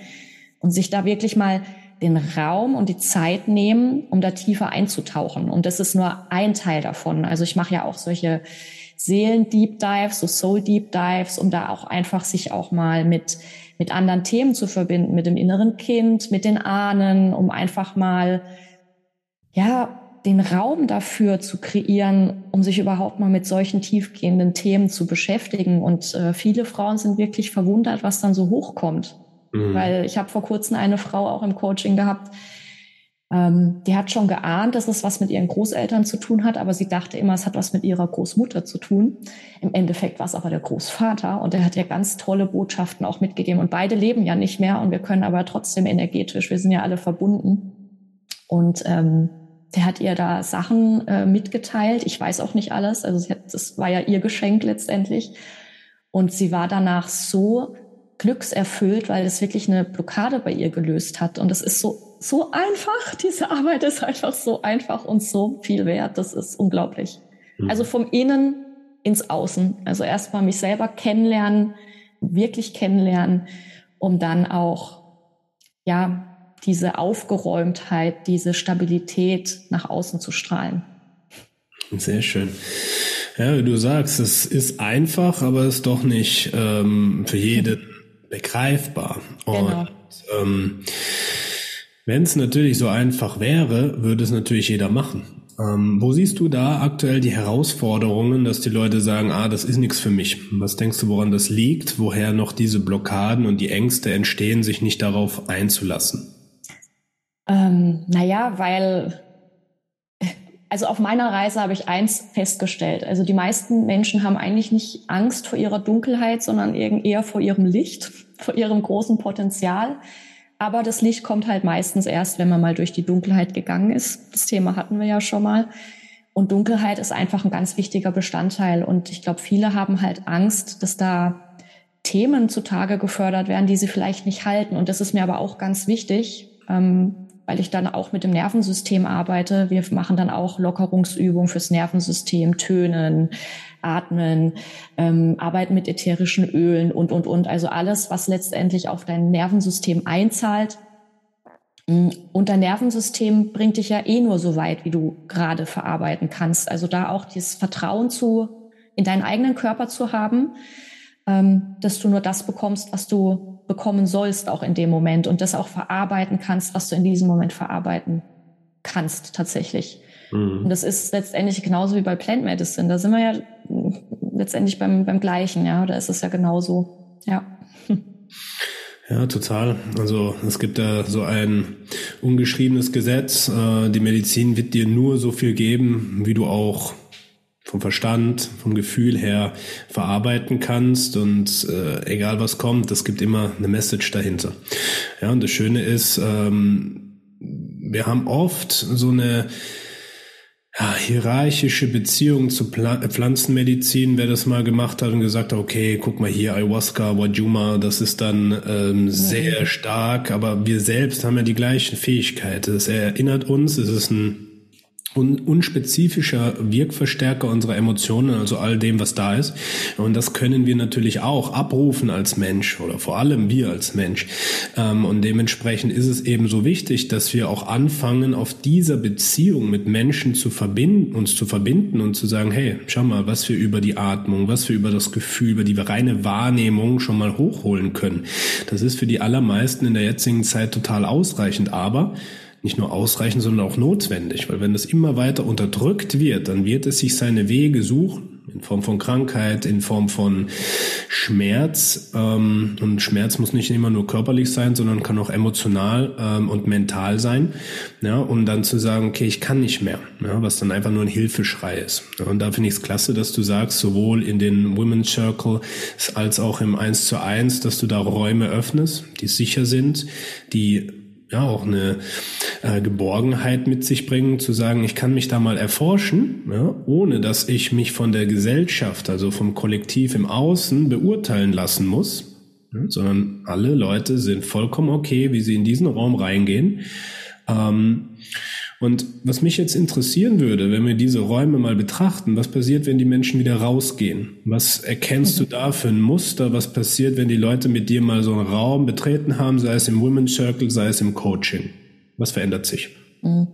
Und sich da wirklich mal den Raum und die Zeit nehmen, um da tiefer einzutauchen. Und das ist nur ein Teil davon. Also ich mache ja auch solche Seelen-Deep Dives, so Soul-Deep Dives, um da auch einfach sich auch mal mit, mit anderen Themen zu verbinden, mit dem inneren Kind, mit den Ahnen, um einfach mal, ja, den Raum dafür zu kreieren, um sich überhaupt mal mit solchen tiefgehenden Themen zu beschäftigen. Und äh, viele Frauen sind wirklich verwundert, was dann so hochkommt. Mhm. Weil ich habe vor kurzem eine Frau auch im Coaching gehabt, ähm, die hat schon geahnt, dass es was mit ihren Großeltern zu tun hat, aber sie dachte immer, es hat was mit ihrer Großmutter zu tun. Im Endeffekt war es aber der Großvater und der hat ja ganz tolle Botschaften auch mitgegeben. Und beide leben ja nicht mehr und wir können aber trotzdem energetisch, wir sind ja alle verbunden. Und ähm, der hat ihr da Sachen äh, mitgeteilt. Ich weiß auch nicht alles. Also hat, das war ja ihr Geschenk letztendlich. Und sie war danach so glückserfüllt, weil es wirklich eine Blockade bei ihr gelöst hat. Und es ist so, so einfach. Diese Arbeit ist einfach so einfach und so viel wert. Das ist unglaublich. Mhm. Also vom Innen ins Außen. Also erstmal mich selber kennenlernen, wirklich kennenlernen, um dann auch, ja, diese Aufgeräumtheit, diese Stabilität nach außen zu strahlen. Sehr schön. Ja, wie du sagst, es ist einfach, aber es ist doch nicht ähm, für jeden begreifbar. Genau. Und ähm, wenn es natürlich so einfach wäre, würde es natürlich jeder machen. Ähm, wo siehst du da aktuell die Herausforderungen, dass die Leute sagen, ah, das ist nichts für mich? Was denkst du, woran das liegt? Woher noch diese Blockaden und die Ängste entstehen, sich nicht darauf einzulassen? Ähm, naja, weil, also auf meiner Reise habe ich eins festgestellt. Also die meisten Menschen haben eigentlich nicht Angst vor ihrer Dunkelheit, sondern eher vor ihrem Licht, vor ihrem großen Potenzial. Aber das Licht kommt halt meistens erst, wenn man mal durch die Dunkelheit gegangen ist. Das Thema hatten wir ja schon mal. Und Dunkelheit ist einfach ein ganz wichtiger Bestandteil. Und ich glaube, viele haben halt Angst, dass da Themen zutage gefördert werden, die sie vielleicht nicht halten. Und das ist mir aber auch ganz wichtig, ähm, weil ich dann auch mit dem Nervensystem arbeite. Wir machen dann auch Lockerungsübungen fürs Nervensystem, Tönen, Atmen, ähm, arbeiten mit ätherischen Ölen und, und, und. Also alles, was letztendlich auf dein Nervensystem einzahlt. Und dein Nervensystem bringt dich ja eh nur so weit, wie du gerade verarbeiten kannst. Also da auch dieses Vertrauen zu, in deinen eigenen Körper zu haben, ähm, dass du nur das bekommst, was du bekommen sollst, auch in dem Moment und das auch verarbeiten kannst, was du in diesem Moment verarbeiten kannst tatsächlich. Mhm. Und das ist letztendlich genauso wie bei Plant Medicine. Da sind wir ja letztendlich beim, beim Gleichen, ja. Da ist es ja genauso, ja. Ja, total. Also es gibt da so ein ungeschriebenes Gesetz. Äh, die Medizin wird dir nur so viel geben, wie du auch vom Verstand, vom Gefühl her verarbeiten kannst und äh, egal was kommt, es gibt immer eine Message dahinter. Ja, und das Schöne ist, ähm, wir haben oft so eine ja, hierarchische Beziehung zu Pla Pflanzenmedizin, wer das mal gemacht hat und gesagt hat, okay, guck mal hier, Ayahuasca, Wajuma, das ist dann ähm, sehr stark, aber wir selbst haben ja die gleichen Fähigkeiten. Es erinnert uns, es ist ein un unspezifischer Wirkverstärker unserer Emotionen, also all dem, was da ist. Und das können wir natürlich auch abrufen als Mensch oder vor allem wir als Mensch. Ähm, und dementsprechend ist es eben so wichtig, dass wir auch anfangen, auf dieser Beziehung mit Menschen zu verbinden, uns zu verbinden und zu sagen, hey, schau mal, was wir über die Atmung, was wir über das Gefühl, über die reine Wahrnehmung schon mal hochholen können. Das ist für die allermeisten in der jetzigen Zeit total ausreichend, aber nicht nur ausreichend, sondern auch notwendig, weil wenn das immer weiter unterdrückt wird, dann wird es sich seine Wege suchen, in Form von Krankheit, in Form von Schmerz. Ähm, und Schmerz muss nicht immer nur körperlich sein, sondern kann auch emotional ähm, und mental sein. Ja, um dann zu sagen, okay, ich kann nicht mehr, ja, was dann einfach nur ein Hilfeschrei ist. Und da finde ich es klasse, dass du sagst, sowohl in den Women's Circle als auch im 1 zu 1, dass du da Räume öffnest, die sicher sind, die ja auch eine äh, Geborgenheit mit sich bringen, zu sagen, ich kann mich da mal erforschen, ja, ohne dass ich mich von der Gesellschaft, also vom Kollektiv im Außen beurteilen lassen muss, ja, sondern alle Leute sind vollkommen okay, wie sie in diesen Raum reingehen. Ähm, und was mich jetzt interessieren würde, wenn wir diese Räume mal betrachten, was passiert, wenn die Menschen wieder rausgehen? Was erkennst du da für ein Muster? Was passiert, wenn die Leute mit dir mal so einen Raum betreten haben, sei es im Women's Circle, sei es im Coaching? Was verändert sich? Mhm.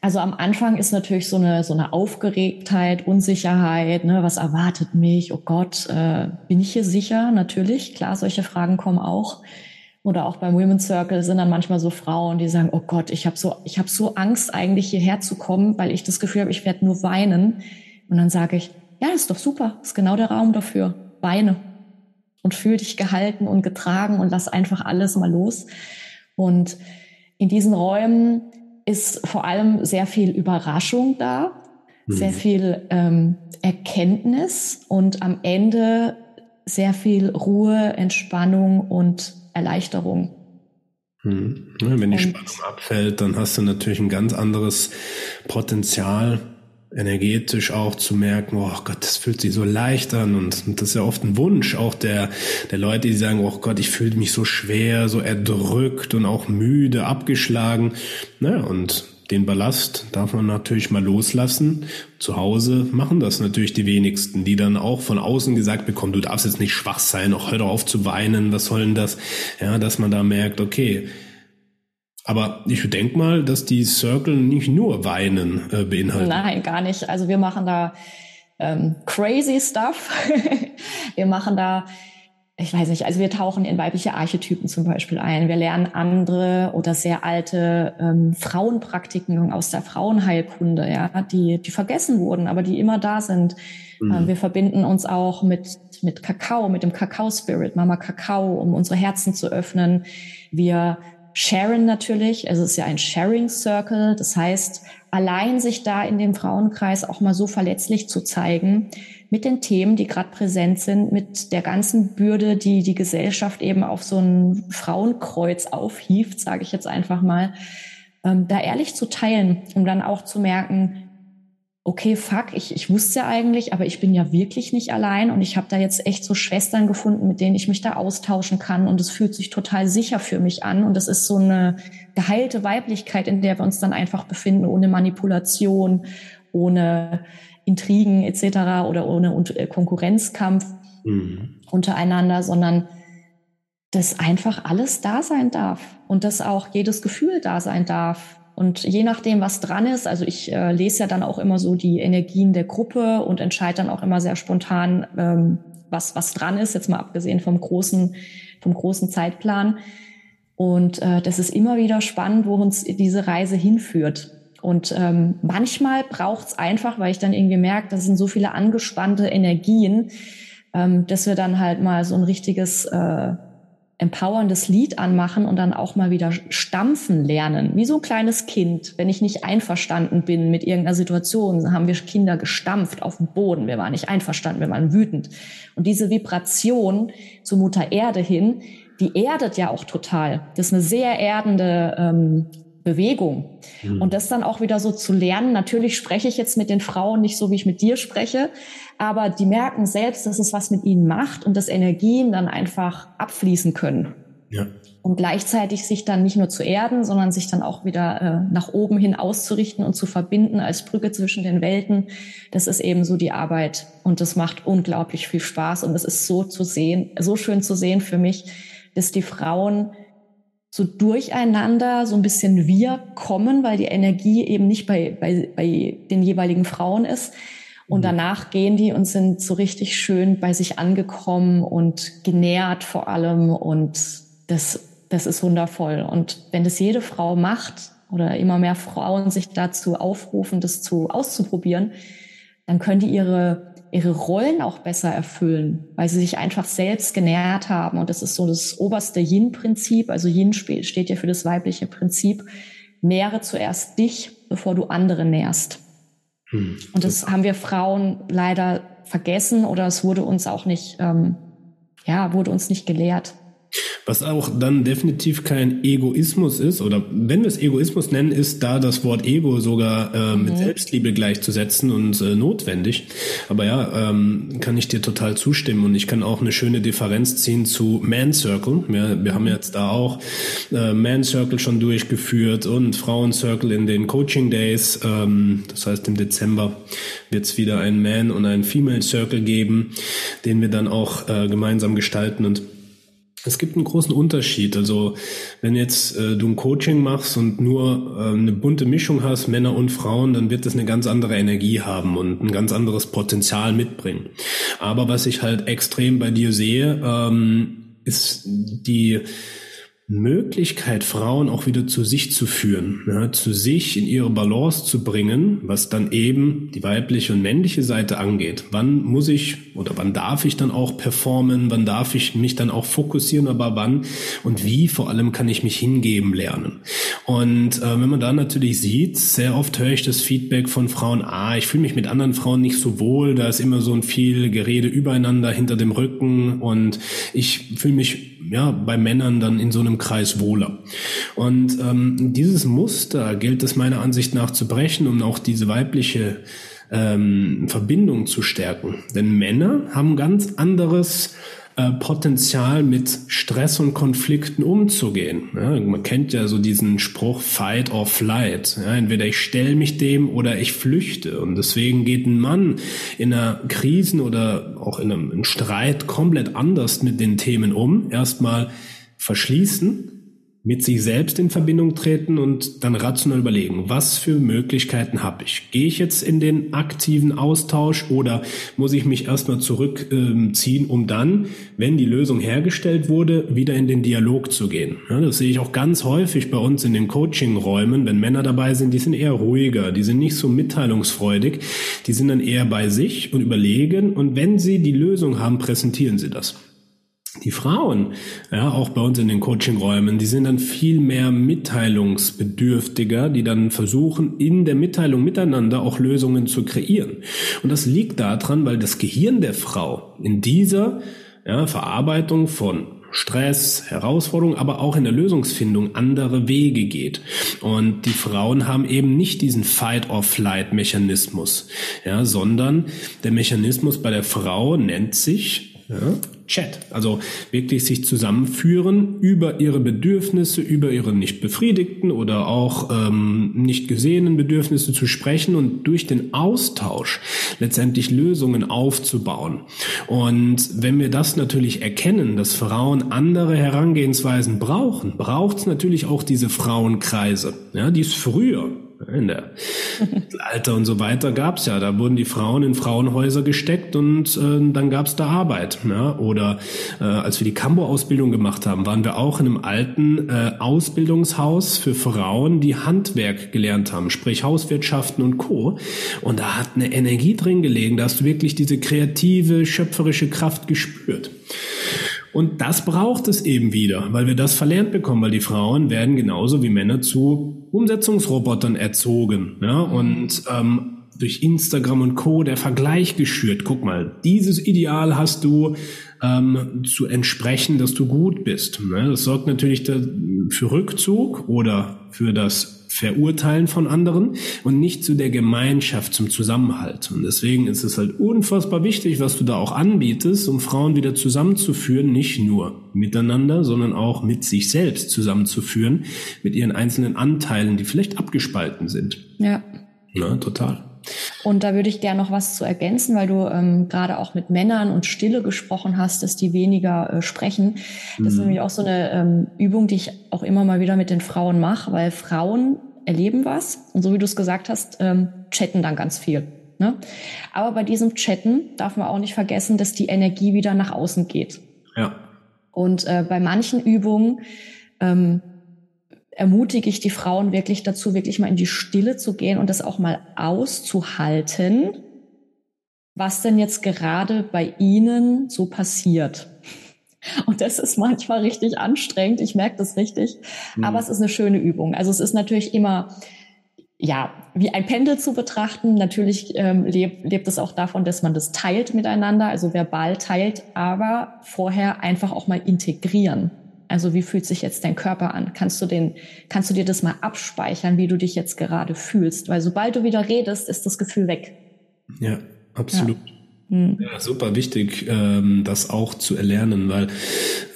Also am Anfang ist natürlich so eine, so eine Aufgeregtheit, Unsicherheit, ne, was erwartet mich? Oh Gott, äh, bin ich hier sicher? Natürlich, klar, solche Fragen kommen auch oder auch beim Women's Circle sind dann manchmal so Frauen, die sagen, oh Gott, ich habe so, ich habe so Angst eigentlich hierher zu kommen, weil ich das Gefühl habe, ich werde nur weinen. Und dann sage ich, ja, ist doch super, ist genau der Raum dafür. Weine und fühl dich gehalten und getragen und lass einfach alles mal los. Und in diesen Räumen ist vor allem sehr viel Überraschung da, mhm. sehr viel ähm, Erkenntnis und am Ende sehr viel Ruhe, Entspannung und Erleichterung. Hm. wenn die und, Spannung abfällt, dann hast du natürlich ein ganz anderes Potenzial, energetisch auch zu merken, oh Gott, das fühlt sich so leicht an und, und das ist ja oft ein Wunsch auch der, der Leute, die sagen, oh Gott, ich fühle mich so schwer, so erdrückt und auch müde, abgeschlagen. Naja, und den Ballast darf man natürlich mal loslassen. Zu Hause machen das natürlich die wenigsten, die dann auch von außen gesagt bekommen, du darfst jetzt nicht schwach sein, auch hör doch auf zu weinen, was soll denn das? Ja, dass man da merkt, okay. Aber ich denke mal, dass die Circle nicht nur Weinen äh, beinhalten. Nein, gar nicht. Also wir machen da ähm, crazy stuff. wir machen da ich weiß nicht, also wir tauchen in weibliche Archetypen zum Beispiel ein. Wir lernen andere oder sehr alte ähm, Frauenpraktiken aus der Frauenheilkunde, ja, die, die vergessen wurden, aber die immer da sind. Mhm. Ähm, wir verbinden uns auch mit, mit Kakao, mit dem Kakao-Spirit, Mama Kakao, um unsere Herzen zu öffnen. Wir sharen natürlich, also es ist ja ein Sharing Circle, das heißt, allein sich da in dem Frauenkreis auch mal so verletzlich zu zeigen, mit den Themen, die gerade präsent sind, mit der ganzen Bürde, die die Gesellschaft eben auf so ein Frauenkreuz aufhieft, sage ich jetzt einfach mal, ähm, da ehrlich zu teilen, um dann auch zu merken, okay, fuck, ich, ich wusste ja eigentlich, aber ich bin ja wirklich nicht allein und ich habe da jetzt echt so Schwestern gefunden, mit denen ich mich da austauschen kann und es fühlt sich total sicher für mich an und das ist so eine geheilte Weiblichkeit, in der wir uns dann einfach befinden, ohne Manipulation, ohne Intrigen etc. oder ohne äh, Konkurrenzkampf mhm. untereinander, sondern dass einfach alles da sein darf und dass auch jedes Gefühl da sein darf. Und je nachdem, was dran ist, also ich äh, lese ja dann auch immer so die Energien der Gruppe und entscheide dann auch immer sehr spontan, ähm, was, was dran ist, jetzt mal abgesehen vom großen, vom großen Zeitplan. Und äh, das ist immer wieder spannend, wo uns diese Reise hinführt. Und ähm, manchmal braucht es einfach, weil ich dann irgendwie merke, das sind so viele angespannte Energien, ähm, dass wir dann halt mal so ein richtiges äh, empowerndes Lied anmachen und dann auch mal wieder stampfen lernen, wie so ein kleines Kind. Wenn ich nicht einverstanden bin mit irgendeiner Situation, haben wir Kinder gestampft auf dem Boden. Wir waren nicht einverstanden, wir waren wütend. Und diese Vibration zur Mutter Erde hin, die erdet ja auch total. Das ist eine sehr erdende ähm, Bewegung. Mhm. Und das dann auch wieder so zu lernen. Natürlich spreche ich jetzt mit den Frauen nicht so, wie ich mit dir spreche, aber die merken selbst, dass es was mit ihnen macht und dass Energien dann einfach abfließen können. Ja. Und gleichzeitig sich dann nicht nur zu erden, sondern sich dann auch wieder äh, nach oben hin auszurichten und zu verbinden als Brücke zwischen den Welten. Das ist eben so die Arbeit und das macht unglaublich viel Spaß und es ist so zu sehen, so schön zu sehen für mich, dass die Frauen so durcheinander so ein bisschen wir kommen, weil die Energie eben nicht bei, bei, bei den jeweiligen Frauen ist. Und mhm. danach gehen die und sind so richtig schön bei sich angekommen und genährt vor allem. Und das, das ist wundervoll. Und wenn das jede Frau macht oder immer mehr Frauen sich dazu aufrufen, das zu auszuprobieren, dann können die ihre ihre Rollen auch besser erfüllen, weil sie sich einfach selbst genährt haben. Und das ist so das oberste Yin-Prinzip. Also Yin steht ja für das weibliche Prinzip. Nähre zuerst dich, bevor du andere nährst. Hm, und das haben wir Frauen leider vergessen oder es wurde uns auch nicht, ähm, ja, wurde uns nicht gelehrt. Was auch dann definitiv kein Egoismus ist, oder wenn wir es Egoismus nennen, ist da das Wort Ego sogar äh, mit mhm. Selbstliebe gleichzusetzen und äh, notwendig. Aber ja, ähm, kann ich dir total zustimmen und ich kann auch eine schöne Differenz ziehen zu Man Circle. Wir, wir haben jetzt da auch äh, Man Circle schon durchgeführt und Frauen Circle in den Coaching Days. Ähm, das heißt, im Dezember wird es wieder einen Man und einen Female Circle geben, den wir dann auch äh, gemeinsam gestalten und es gibt einen großen Unterschied. Also wenn jetzt äh, du ein Coaching machst und nur äh, eine bunte Mischung hast, Männer und Frauen, dann wird das eine ganz andere Energie haben und ein ganz anderes Potenzial mitbringen. Aber was ich halt extrem bei dir sehe, ähm, ist die Möglichkeit, Frauen auch wieder zu sich zu führen, ja, zu sich in ihre Balance zu bringen, was dann eben die weibliche und männliche Seite angeht. Wann muss ich oder wann darf ich dann auch performen? Wann darf ich mich dann auch fokussieren? Aber wann und wie vor allem kann ich mich hingeben lernen? Und äh, wenn man da natürlich sieht, sehr oft höre ich das Feedback von Frauen, ah, ich fühle mich mit anderen Frauen nicht so wohl, da ist immer so ein viel Gerede übereinander hinter dem Rücken und ich fühle mich ja, bei Männern dann in so einem Kreis wohler. Und ähm, dieses Muster gilt es meiner Ansicht nach zu brechen, um auch diese weibliche ähm, Verbindung zu stärken. Denn Männer haben ganz anderes äh, Potenzial mit Stress und Konflikten umzugehen. Ja, man kennt ja so diesen Spruch Fight or Flight. Ja, entweder ich stelle mich dem oder ich flüchte. Und deswegen geht ein Mann in einer Krisen oder auch in einem, einem Streit komplett anders mit den Themen um. Erstmal verschließen, mit sich selbst in Verbindung treten und dann rational überlegen, was für Möglichkeiten habe ich? Gehe ich jetzt in den aktiven Austausch oder muss ich mich erstmal zurückziehen, um dann, wenn die Lösung hergestellt wurde, wieder in den Dialog zu gehen? Das sehe ich auch ganz häufig bei uns in den Coaching-Räumen, wenn Männer dabei sind, die sind eher ruhiger, die sind nicht so mitteilungsfreudig, die sind dann eher bei sich und überlegen und wenn sie die Lösung haben, präsentieren sie das. Die Frauen, ja, auch bei uns in den Coachingräumen, die sind dann viel mehr mitteilungsbedürftiger, die dann versuchen, in der Mitteilung miteinander auch Lösungen zu kreieren. Und das liegt daran, weil das Gehirn der Frau in dieser ja, Verarbeitung von Stress, Herausforderungen, aber auch in der Lösungsfindung andere Wege geht. Und die Frauen haben eben nicht diesen Fight-or-Flight-Mechanismus, ja, sondern der Mechanismus bei der Frau nennt sich ja, Chat. Also wirklich sich zusammenführen über ihre Bedürfnisse, über ihre nicht befriedigten oder auch ähm, nicht gesehenen Bedürfnisse zu sprechen und durch den Austausch letztendlich Lösungen aufzubauen. Und wenn wir das natürlich erkennen, dass Frauen andere Herangehensweisen brauchen, braucht es natürlich auch diese Frauenkreise, ja, die es früher In der Alter und so weiter gab's ja. Da wurden die Frauen in Frauenhäuser gesteckt und äh, dann gab's da Arbeit. Ja? Oder äh, als wir die Cambo-Ausbildung gemacht haben, waren wir auch in einem alten äh, Ausbildungshaus für Frauen, die Handwerk gelernt haben, sprich Hauswirtschaften und Co. Und da hat eine Energie drin gelegen. Da hast du wirklich diese kreative, schöpferische Kraft gespürt. Und das braucht es eben wieder, weil wir das verlernt bekommen, weil die Frauen werden genauso wie Männer zu Umsetzungsrobotern erzogen. Ja? Und ähm, durch Instagram und Co. der Vergleich geschürt. Guck mal, dieses Ideal hast du ähm, zu entsprechen, dass du gut bist. Ne? Das sorgt natürlich für Rückzug oder für das Verurteilen von anderen und nicht zu der Gemeinschaft, zum Zusammenhalt. Und deswegen ist es halt unfassbar wichtig, was du da auch anbietest, um Frauen wieder zusammenzuführen, nicht nur miteinander, sondern auch mit sich selbst zusammenzuführen, mit ihren einzelnen Anteilen, die vielleicht abgespalten sind. Ja. Na, total. Und da würde ich gerne noch was zu ergänzen, weil du ähm, gerade auch mit Männern und Stille gesprochen hast, dass die weniger äh, sprechen. Das mhm. ist nämlich auch so eine ähm, Übung, die ich auch immer mal wieder mit den Frauen mache, weil Frauen erleben was und so wie du es gesagt hast, ähm, chatten dann ganz viel. Ne? Aber bei diesem Chatten darf man auch nicht vergessen, dass die Energie wieder nach außen geht. Ja. Und äh, bei manchen Übungen ähm, ermutige ich die Frauen wirklich dazu, wirklich mal in die Stille zu gehen und das auch mal auszuhalten, was denn jetzt gerade bei ihnen so passiert. Und das ist manchmal richtig anstrengend. Ich merke das richtig. Mhm. Aber es ist eine schöne Übung. Also es ist natürlich immer, ja, wie ein Pendel zu betrachten. Natürlich ähm, lebt, lebt es auch davon, dass man das teilt miteinander, also verbal teilt, aber vorher einfach auch mal integrieren. Also wie fühlt sich jetzt dein Körper an? Kannst du den, kannst du dir das mal abspeichern, wie du dich jetzt gerade fühlst? Weil sobald du wieder redest, ist das Gefühl weg. Ja, absolut. Ja. Hm. Ja, super wichtig, ähm, das auch zu erlernen, weil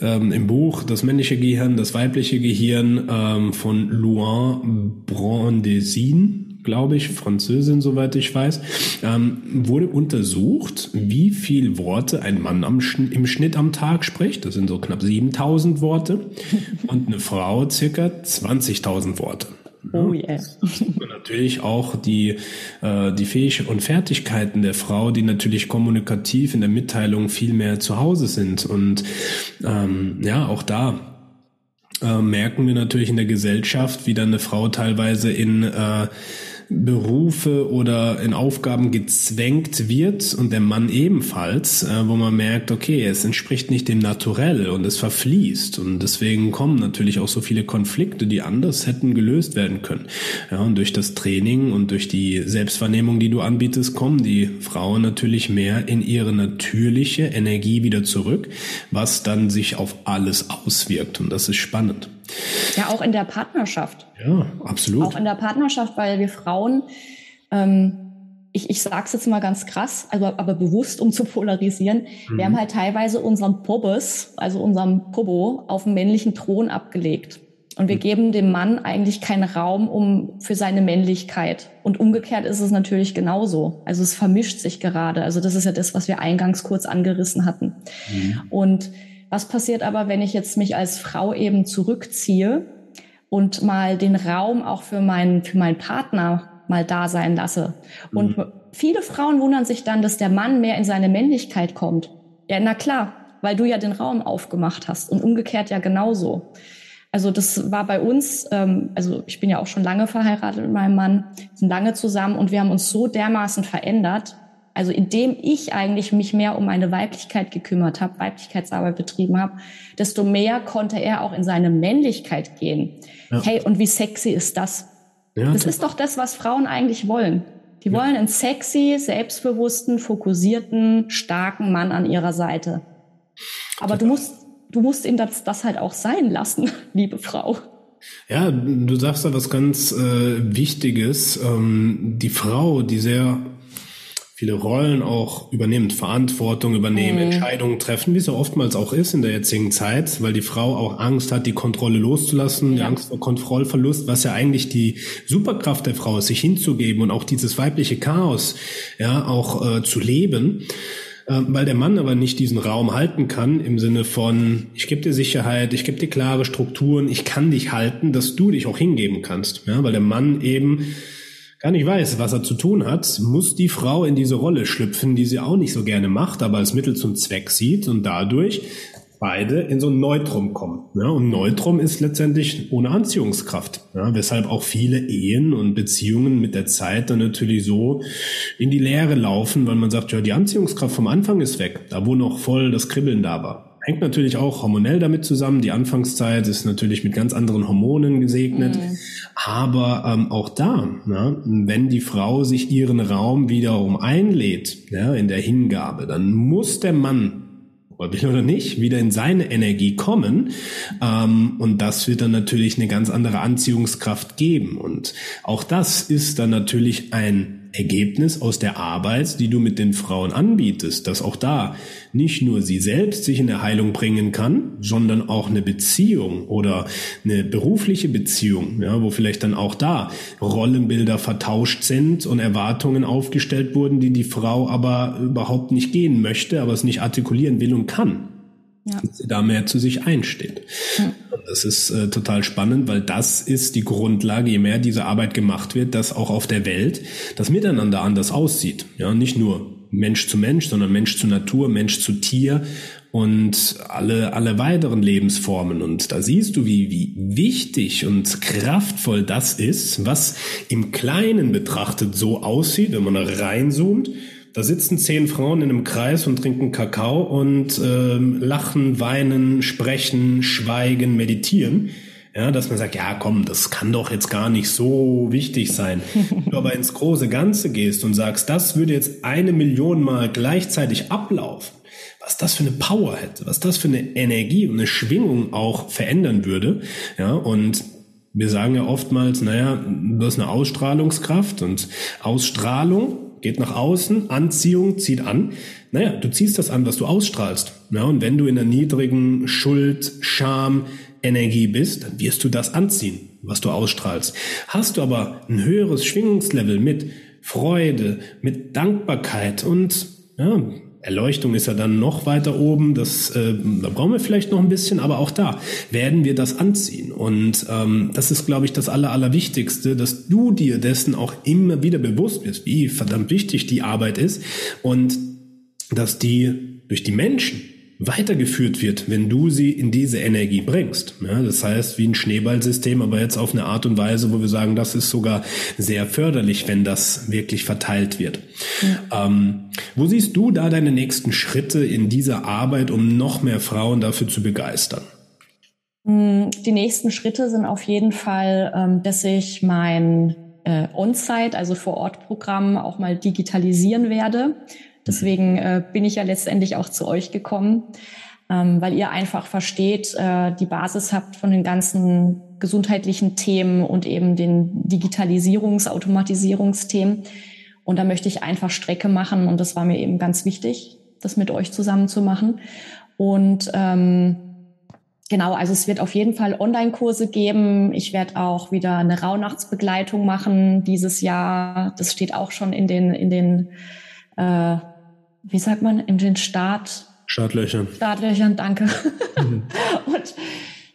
ähm, im Buch Das männliche Gehirn, das weibliche Gehirn ähm, von Louan Brandesin, glaube ich, Französin, soweit ich weiß, ähm, wurde untersucht, wie viel Worte ein Mann am, im Schnitt am Tag spricht. Das sind so knapp 7000 Worte und eine Frau circa 20.000 Worte. Oh yeah. Und natürlich auch die, äh, die Fähigkeiten und Fertigkeiten der Frau, die natürlich kommunikativ in der Mitteilung viel mehr zu Hause sind. Und ähm, ja, auch da äh, merken wir natürlich in der Gesellschaft, wie dann eine Frau teilweise in äh, Berufe oder in Aufgaben gezwängt wird und der Mann ebenfalls, äh, wo man merkt, okay, es entspricht nicht dem Naturell und es verfließt und deswegen kommen natürlich auch so viele Konflikte, die anders hätten gelöst werden können. Ja, und durch das Training und durch die Selbstwahrnehmung, die du anbietest, kommen die Frauen natürlich mehr in ihre natürliche Energie wieder zurück, was dann sich auf alles auswirkt und das ist spannend. Ja, auch in der Partnerschaft. Ja, absolut. Auch in der Partnerschaft, weil wir Frauen, ähm, ich, ich sage es jetzt mal ganz krass, also aber bewusst, um zu polarisieren, mhm. wir haben halt teilweise unseren Pobes, also unseren Pobo, auf dem männlichen Thron abgelegt. Und wir mhm. geben dem Mann eigentlich keinen Raum um für seine Männlichkeit. Und umgekehrt ist es natürlich genauso. Also es vermischt sich gerade. Also das ist ja das, was wir eingangs kurz angerissen hatten. Mhm. Und was passiert aber, wenn ich jetzt mich als Frau eben zurückziehe und mal den Raum auch für meinen, für meinen Partner mal da sein lasse? Und mhm. viele Frauen wundern sich dann, dass der Mann mehr in seine Männlichkeit kommt. Ja, na klar, weil du ja den Raum aufgemacht hast und umgekehrt ja genauso. Also das war bei uns, ähm, also ich bin ja auch schon lange verheiratet mit meinem Mann, sind lange zusammen und wir haben uns so dermaßen verändert, also indem ich eigentlich mich mehr um meine Weiblichkeit gekümmert habe, Weiblichkeitsarbeit betrieben habe, desto mehr konnte er auch in seine Männlichkeit gehen. Ja. Hey, und wie sexy ist das? Ja, das ist doch das, was Frauen eigentlich wollen. Die ja. wollen einen sexy, selbstbewussten, fokussierten, starken Mann an ihrer Seite. Aber du musst, du musst ihm das, das halt auch sein lassen, liebe Frau. Ja, du sagst da was ganz äh, Wichtiges. Ähm, die Frau, die sehr viele Rollen auch übernimmt, Verantwortung übernehmen, mhm. Entscheidungen treffen, wie es ja oftmals auch ist in der jetzigen Zeit, weil die Frau auch Angst hat, die Kontrolle loszulassen, ja. die Angst vor Kontrollverlust, was ja eigentlich die Superkraft der Frau ist, sich hinzugeben und auch dieses weibliche Chaos ja auch äh, zu leben. ähm, weil der Mann aber nicht diesen Raum halten kann im Sinne von, ich gebe dir Sicherheit, ich gebe dir klare Strukturen, ich kann dich halten, dass du dich auch hingeben kannst. Ja, weil der Mann eben gar nicht weiß, was er zu tun hat, muss die Frau in diese Rolle schlüpfen, die sie auch nicht so gerne macht, aber als Mittel zum Zweck sieht und dadurch beide in so ein Neutrum kommen. Ja, und Neutrum ist letztendlich ohne Anziehungskraft, ja, weshalb auch viele Ehen und Beziehungen mit der Zeit dann natürlich so in die Leere laufen, weil man sagt, ja, die Anziehungskraft vom Anfang ist weg, da wo noch voll das Kribbeln da war. Hängt natürlich auch hormonell damit zusammen. Die Anfangszeit ist natürlich mit ganz anderen Hormonen gesegnet. Mhm. Aber ähm, auch da, ja, wenn die Frau sich ihren Raum wiederum einlädt, ja, in der Hingabe, dann muss der Mann will oder nicht, wieder in seine Energie kommen. Ähm, und das wird dann natürlich eine ganz andere Anziehungskraft geben. Und auch das ist dann natürlich ein Ergebnis aus der Arbeit, die du mit den Frauen anbietest, dass auch da nicht nur sie selbst sich in der Heilung bringen kann, sondern auch eine Beziehung oder eine berufliche Beziehung, ja, wo vielleicht dann auch da Rollenbilder vertauscht sind und Erwartungen aufgestellt wurden, die die Frau aber überhaupt nicht gehen möchte, aber es nicht artikulieren will und kann ja. sie da mehr zu sich einsteht. Ja. Das ist äh, total spannend, weil das ist die Grundlage, je mehr diese Arbeit gemacht wird, dass auch auf der Welt das Miteinander anders aussieht. Ja, nicht nur Mensch zu Mensch, sondern Mensch zu Natur, Mensch zu Tier und alle, alle weiteren Lebensformen. Und da siehst du, wie, wie wichtig und kraftvoll das ist, was im Kleinen betrachtet so aussieht, wenn man da reinzoomt da sitzen zehn Frauen in einem Kreis und trinken Kakao und ähm, lachen, weinen, sprechen, schweigen, meditieren. Ja, dass man sagt, ja, komm, das kann doch jetzt gar nicht so wichtig sein. Wenn du aber ins große Ganze gehst und sagst, das würde jetzt eine Million Mal gleichzeitig ablaufen, was das für eine Power hätte, was das für eine Energie und eine Schwingung auch verändern würde. Ja, und wir sagen ja oftmals, naja, du hast eine Ausstrahlungskraft und Ausstrahlung geht nach außen, Anziehung zieht an. Naja, du ziehst das an, was du ausstrahlst. Ja, und wenn du in einer niedrigen Schuld, Scham, Energie bist, dann wirst du das anziehen, was du ausstrahlst. Hast du aber ein höheres Schwingungslevel mit Freude, mit Dankbarkeit und ja, Erleuchtung ist ja dann noch weiter oben, das, äh, da brauchen wir vielleicht noch ein bisschen, aber auch da werden wir das anziehen. Und ähm, das ist, glaube ich, das Aller, Allerwichtigste, dass du dir dessen auch immer wieder bewusst bist, wie verdammt wichtig die Arbeit ist und dass die durch die Menschen weitergeführt wird, wenn du sie in diese Energie bringst. Ja, das heißt, wie ein Schneeballsystem, aber jetzt auf eine Art und Weise, wo wir sagen, das ist sogar sehr förderlich, wenn das wirklich verteilt wird. Ja. Ähm, wo siehst du da deine nächsten Schritte in dieser Arbeit, um noch mehr Frauen dafür zu begeistern? Hm, die nächsten Schritte sind auf jeden Fall, ähm, dass ich mein äh, On-Site, also Vor-Ort-Programm auch mal digitalisieren werde. Deswegen äh, bin ich ja letztendlich auch zu euch gekommen, ähm, weil ihr einfach versteht, äh, die Basis habt von den ganzen gesundheitlichen Themen und eben den Digitalisierungs-, Automatisierungsthemen. Und da möchte ich einfach Strecke machen und das war mir eben ganz wichtig, das mit euch zusammen zu machen. Und ähm, Genau, also es wird auf jeden Fall Online-Kurse geben. Ich werde auch wieder eine Rauhnachtsbegleitung machen dieses Jahr. Das steht auch schon in den in den äh, wie sagt man, in den Start. Startlöchern. Startlöchern, danke. Mhm. und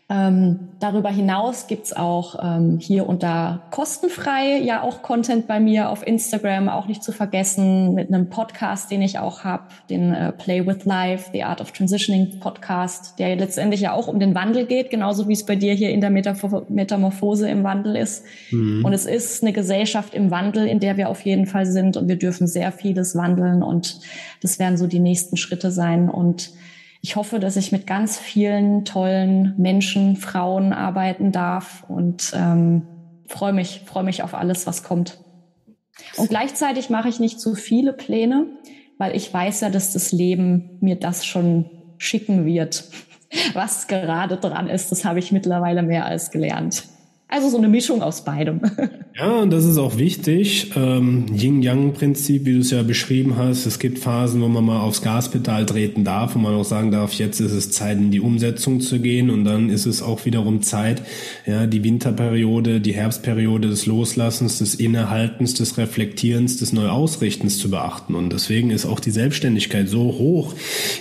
ähm, darüber hinaus gibt's auch ähm, hier und da kostenfrei ja auch Content bei mir auf Instagram, auch nicht zu vergessen, mit einem Podcast, den ich auch habe, den äh, Play with Life, The Art of Transitioning Podcast, der letztendlich ja auch um den Wandel geht, genauso wie es bei dir hier in der Metamorphose im Wandel ist. Mhm. Und es ist eine Gesellschaft im Wandel, in der wir auf jeden Fall sind und wir dürfen sehr vieles wandeln und das werden so die nächsten Schritte sein und ich hoffe, dass ich mit ganz vielen tollen Menschen, Frauen arbeiten darf und ähm, freue mich, freue mich auf alles, was kommt. Und gleichzeitig mache ich nicht zu viele Pläne, weil ich weiß ja, dass das Leben mir das schon schicken wird. Was gerade dran ist, das habe ich mittlerweile mehr als gelernt. Also so eine Mischung aus beidem. Ja, und das ist auch wichtig. Ähm, Yin-Yang-Prinzip, wie du es ja beschrieben hast. Es gibt Phasen, wo man mal aufs Gaspedal treten darf, wo man auch sagen darf, jetzt ist es Zeit, in die Umsetzung zu gehen. Und dann ist es auch wiederum Zeit, ja, die Winterperiode, die Herbstperiode des Loslassens, des Innehaltens, des Reflektierens, des Neuausrichtens zu beachten. Und deswegen ist auch die Selbstständigkeit so hoch,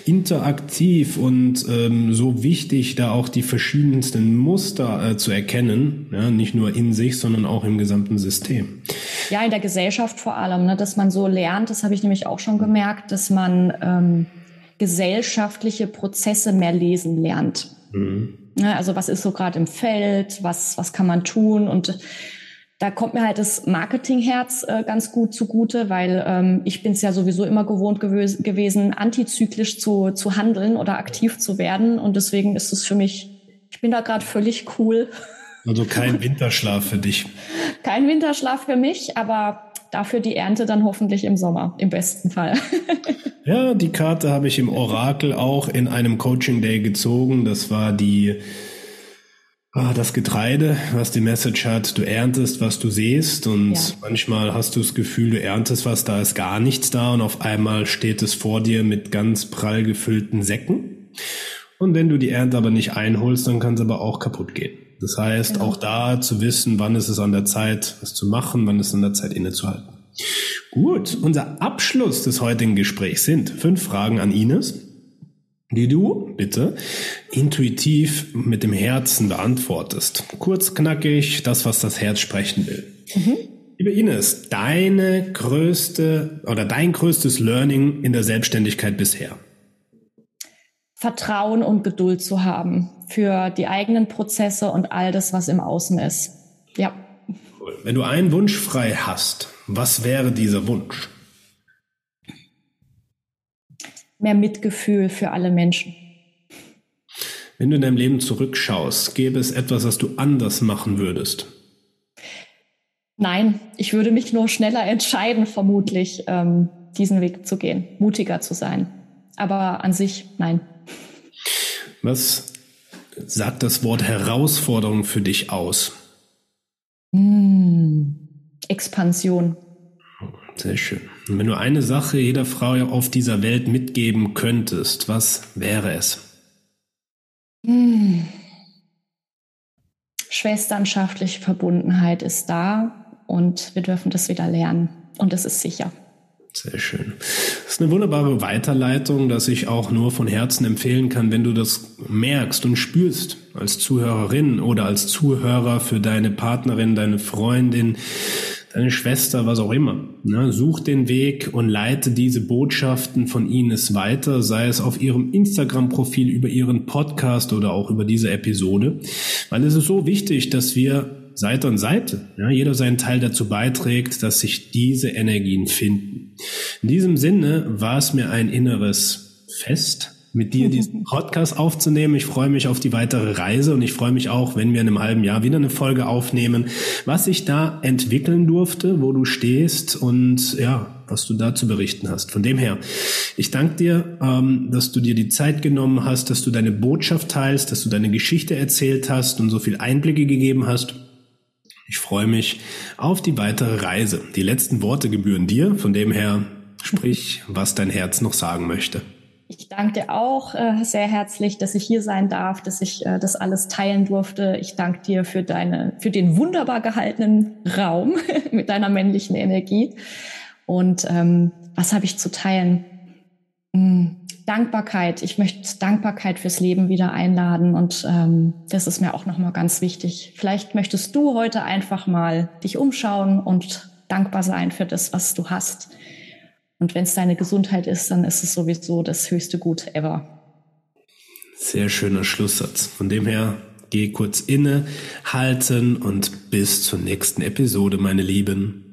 interaktiv und ähm, so wichtig, da auch die verschiedensten Muster äh, zu erkennen. Ja, nicht nur in sich, sondern auch im gesamten System. Ja, in der Gesellschaft vor allem, ne, dass man so lernt, das habe ich nämlich auch schon gemerkt, dass man ähm, gesellschaftliche Prozesse mehr lesen lernt. Mhm. Ja, ne, also was ist so gerade im Feld, was, was kann man tun und da kommt mir halt das Marketingherz äh, ganz gut zugute, weil ähm, ich bin es ja sowieso immer gewohnt gew gewesen, antizyklisch zu, zu handeln oder aktiv zu werden. Und deswegen ist es für mich, ich bin da gerade völlig cool. Also kein Winterschlaf für dich. Kein Winterschlaf für mich, aber dafür die Ernte dann hoffentlich im Sommer, im besten Fall. ja, die Karte habe ich im Orakel auch in einem Coaching Day gezogen. Das war die ah, das Getreide, was die Message hat, du erntest, was du siehst und ja. manchmal hast du das Gefühl, du erntest was, da ist gar nichts da und auf einmal steht es vor dir mit ganz prall gefüllten Säcken. Und wenn du die Ernte aber nicht einholst, dann kann es aber auch kaputt gehen. Das heißt, genau. auch da zu wissen, wann ist es an der Zeit, was zu machen, wann ist es an der Zeit, innezuhalten. Gut, unser Abschluss des heutigen Gesprächs sind fünf Fragen an Ines, die du bitte intuitiv mit dem Herzen beantwortest. Kurz, knackig, das, was das Herz sprechen will. Mhm. Liebe Ines, deine größte oder dein größtes Learning in der Selbstständigkeit bisher? Vertrauen und Geduld zu haben für die eigenen Prozesse und all das, was im Außen ist. Ja. Wenn du einen Wunsch frei hast, was wäre dieser Wunsch? Mehr Mitgefühl für alle Menschen. Wenn du in deinem Leben zurückschaust, gäbe es etwas, was du anders machen würdest? Nein, ich würde mich nur schneller entscheiden, vermutlich, ähm, diesen Weg zu gehen, mutiger zu sein. Aber an sich, nein. Was sagt das Wort Herausforderung für dich aus? Hm, Expansion. Sehr schön. Und wenn du eine Sache jeder Frau auf dieser Welt mitgeben könntest, was wäre es? Hm. Schwesternschaftliche Verbundenheit ist da und wir dürfen das wieder lernen. Und es ist sicher. Sehr schön. Das ist eine wunderbare Weiterleitung, dass ich auch nur von Herzen empfehlen kann, wenn du das merkst und spürst als Zuhörerin oder als Zuhörer für deine Partnerin, deine Freundin, deine Schwester, was auch immer. Ne? Such den Weg und leite diese Botschaften von Ines weiter, sei es auf ihrem Instagram-Profil, über ihren Podcast oder auch über diese Episode. Weil es ist so wichtig, dass wir Seite an Seite, ja, jeder seinen Teil dazu beiträgt, dass sich diese Energien finden. In diesem Sinne war es mir ein inneres Fest, mit dir diesen Podcast aufzunehmen. Ich freue mich auf die weitere Reise und ich freue mich auch, wenn wir in einem halben Jahr wieder eine Folge aufnehmen, was sich da entwickeln durfte, wo du stehst und ja, was du da zu berichten hast. Von dem her, ich danke dir, ähm, dass du dir die Zeit genommen hast, dass du deine Botschaft teilst, dass du deine Geschichte erzählt hast und so viel Einblicke gegeben hast. Ich freue mich auf die weitere Reise. Die letzten Worte gebühren dir, von dem her sprich, was dein Herz noch sagen möchte. Ich danke dir auch äh, sehr herzlich, dass ich hier sein darf, dass ich äh, das alles teilen durfte. Ich danke dir für deine, für den wunderbar gehaltenen Raum mit deiner männlichen Energie. Und ähm, was habe ich zu teilen? Hm, Dankbarkeit. Ich möchte Dankbarkeit fürs Leben wieder einladen und ähm, das ist mir auch nochmal ganz wichtig. Vielleicht möchtest du heute einfach mal dich umschauen und dankbar sein für das, was du hast. Und wenn es deine Gesundheit ist, dann ist es sowieso das höchste Gut ever. Sehr schöner Schlusssatz. Von dem her, geh kurz inne, halten und bis zur nächsten Episode, meine Lieben.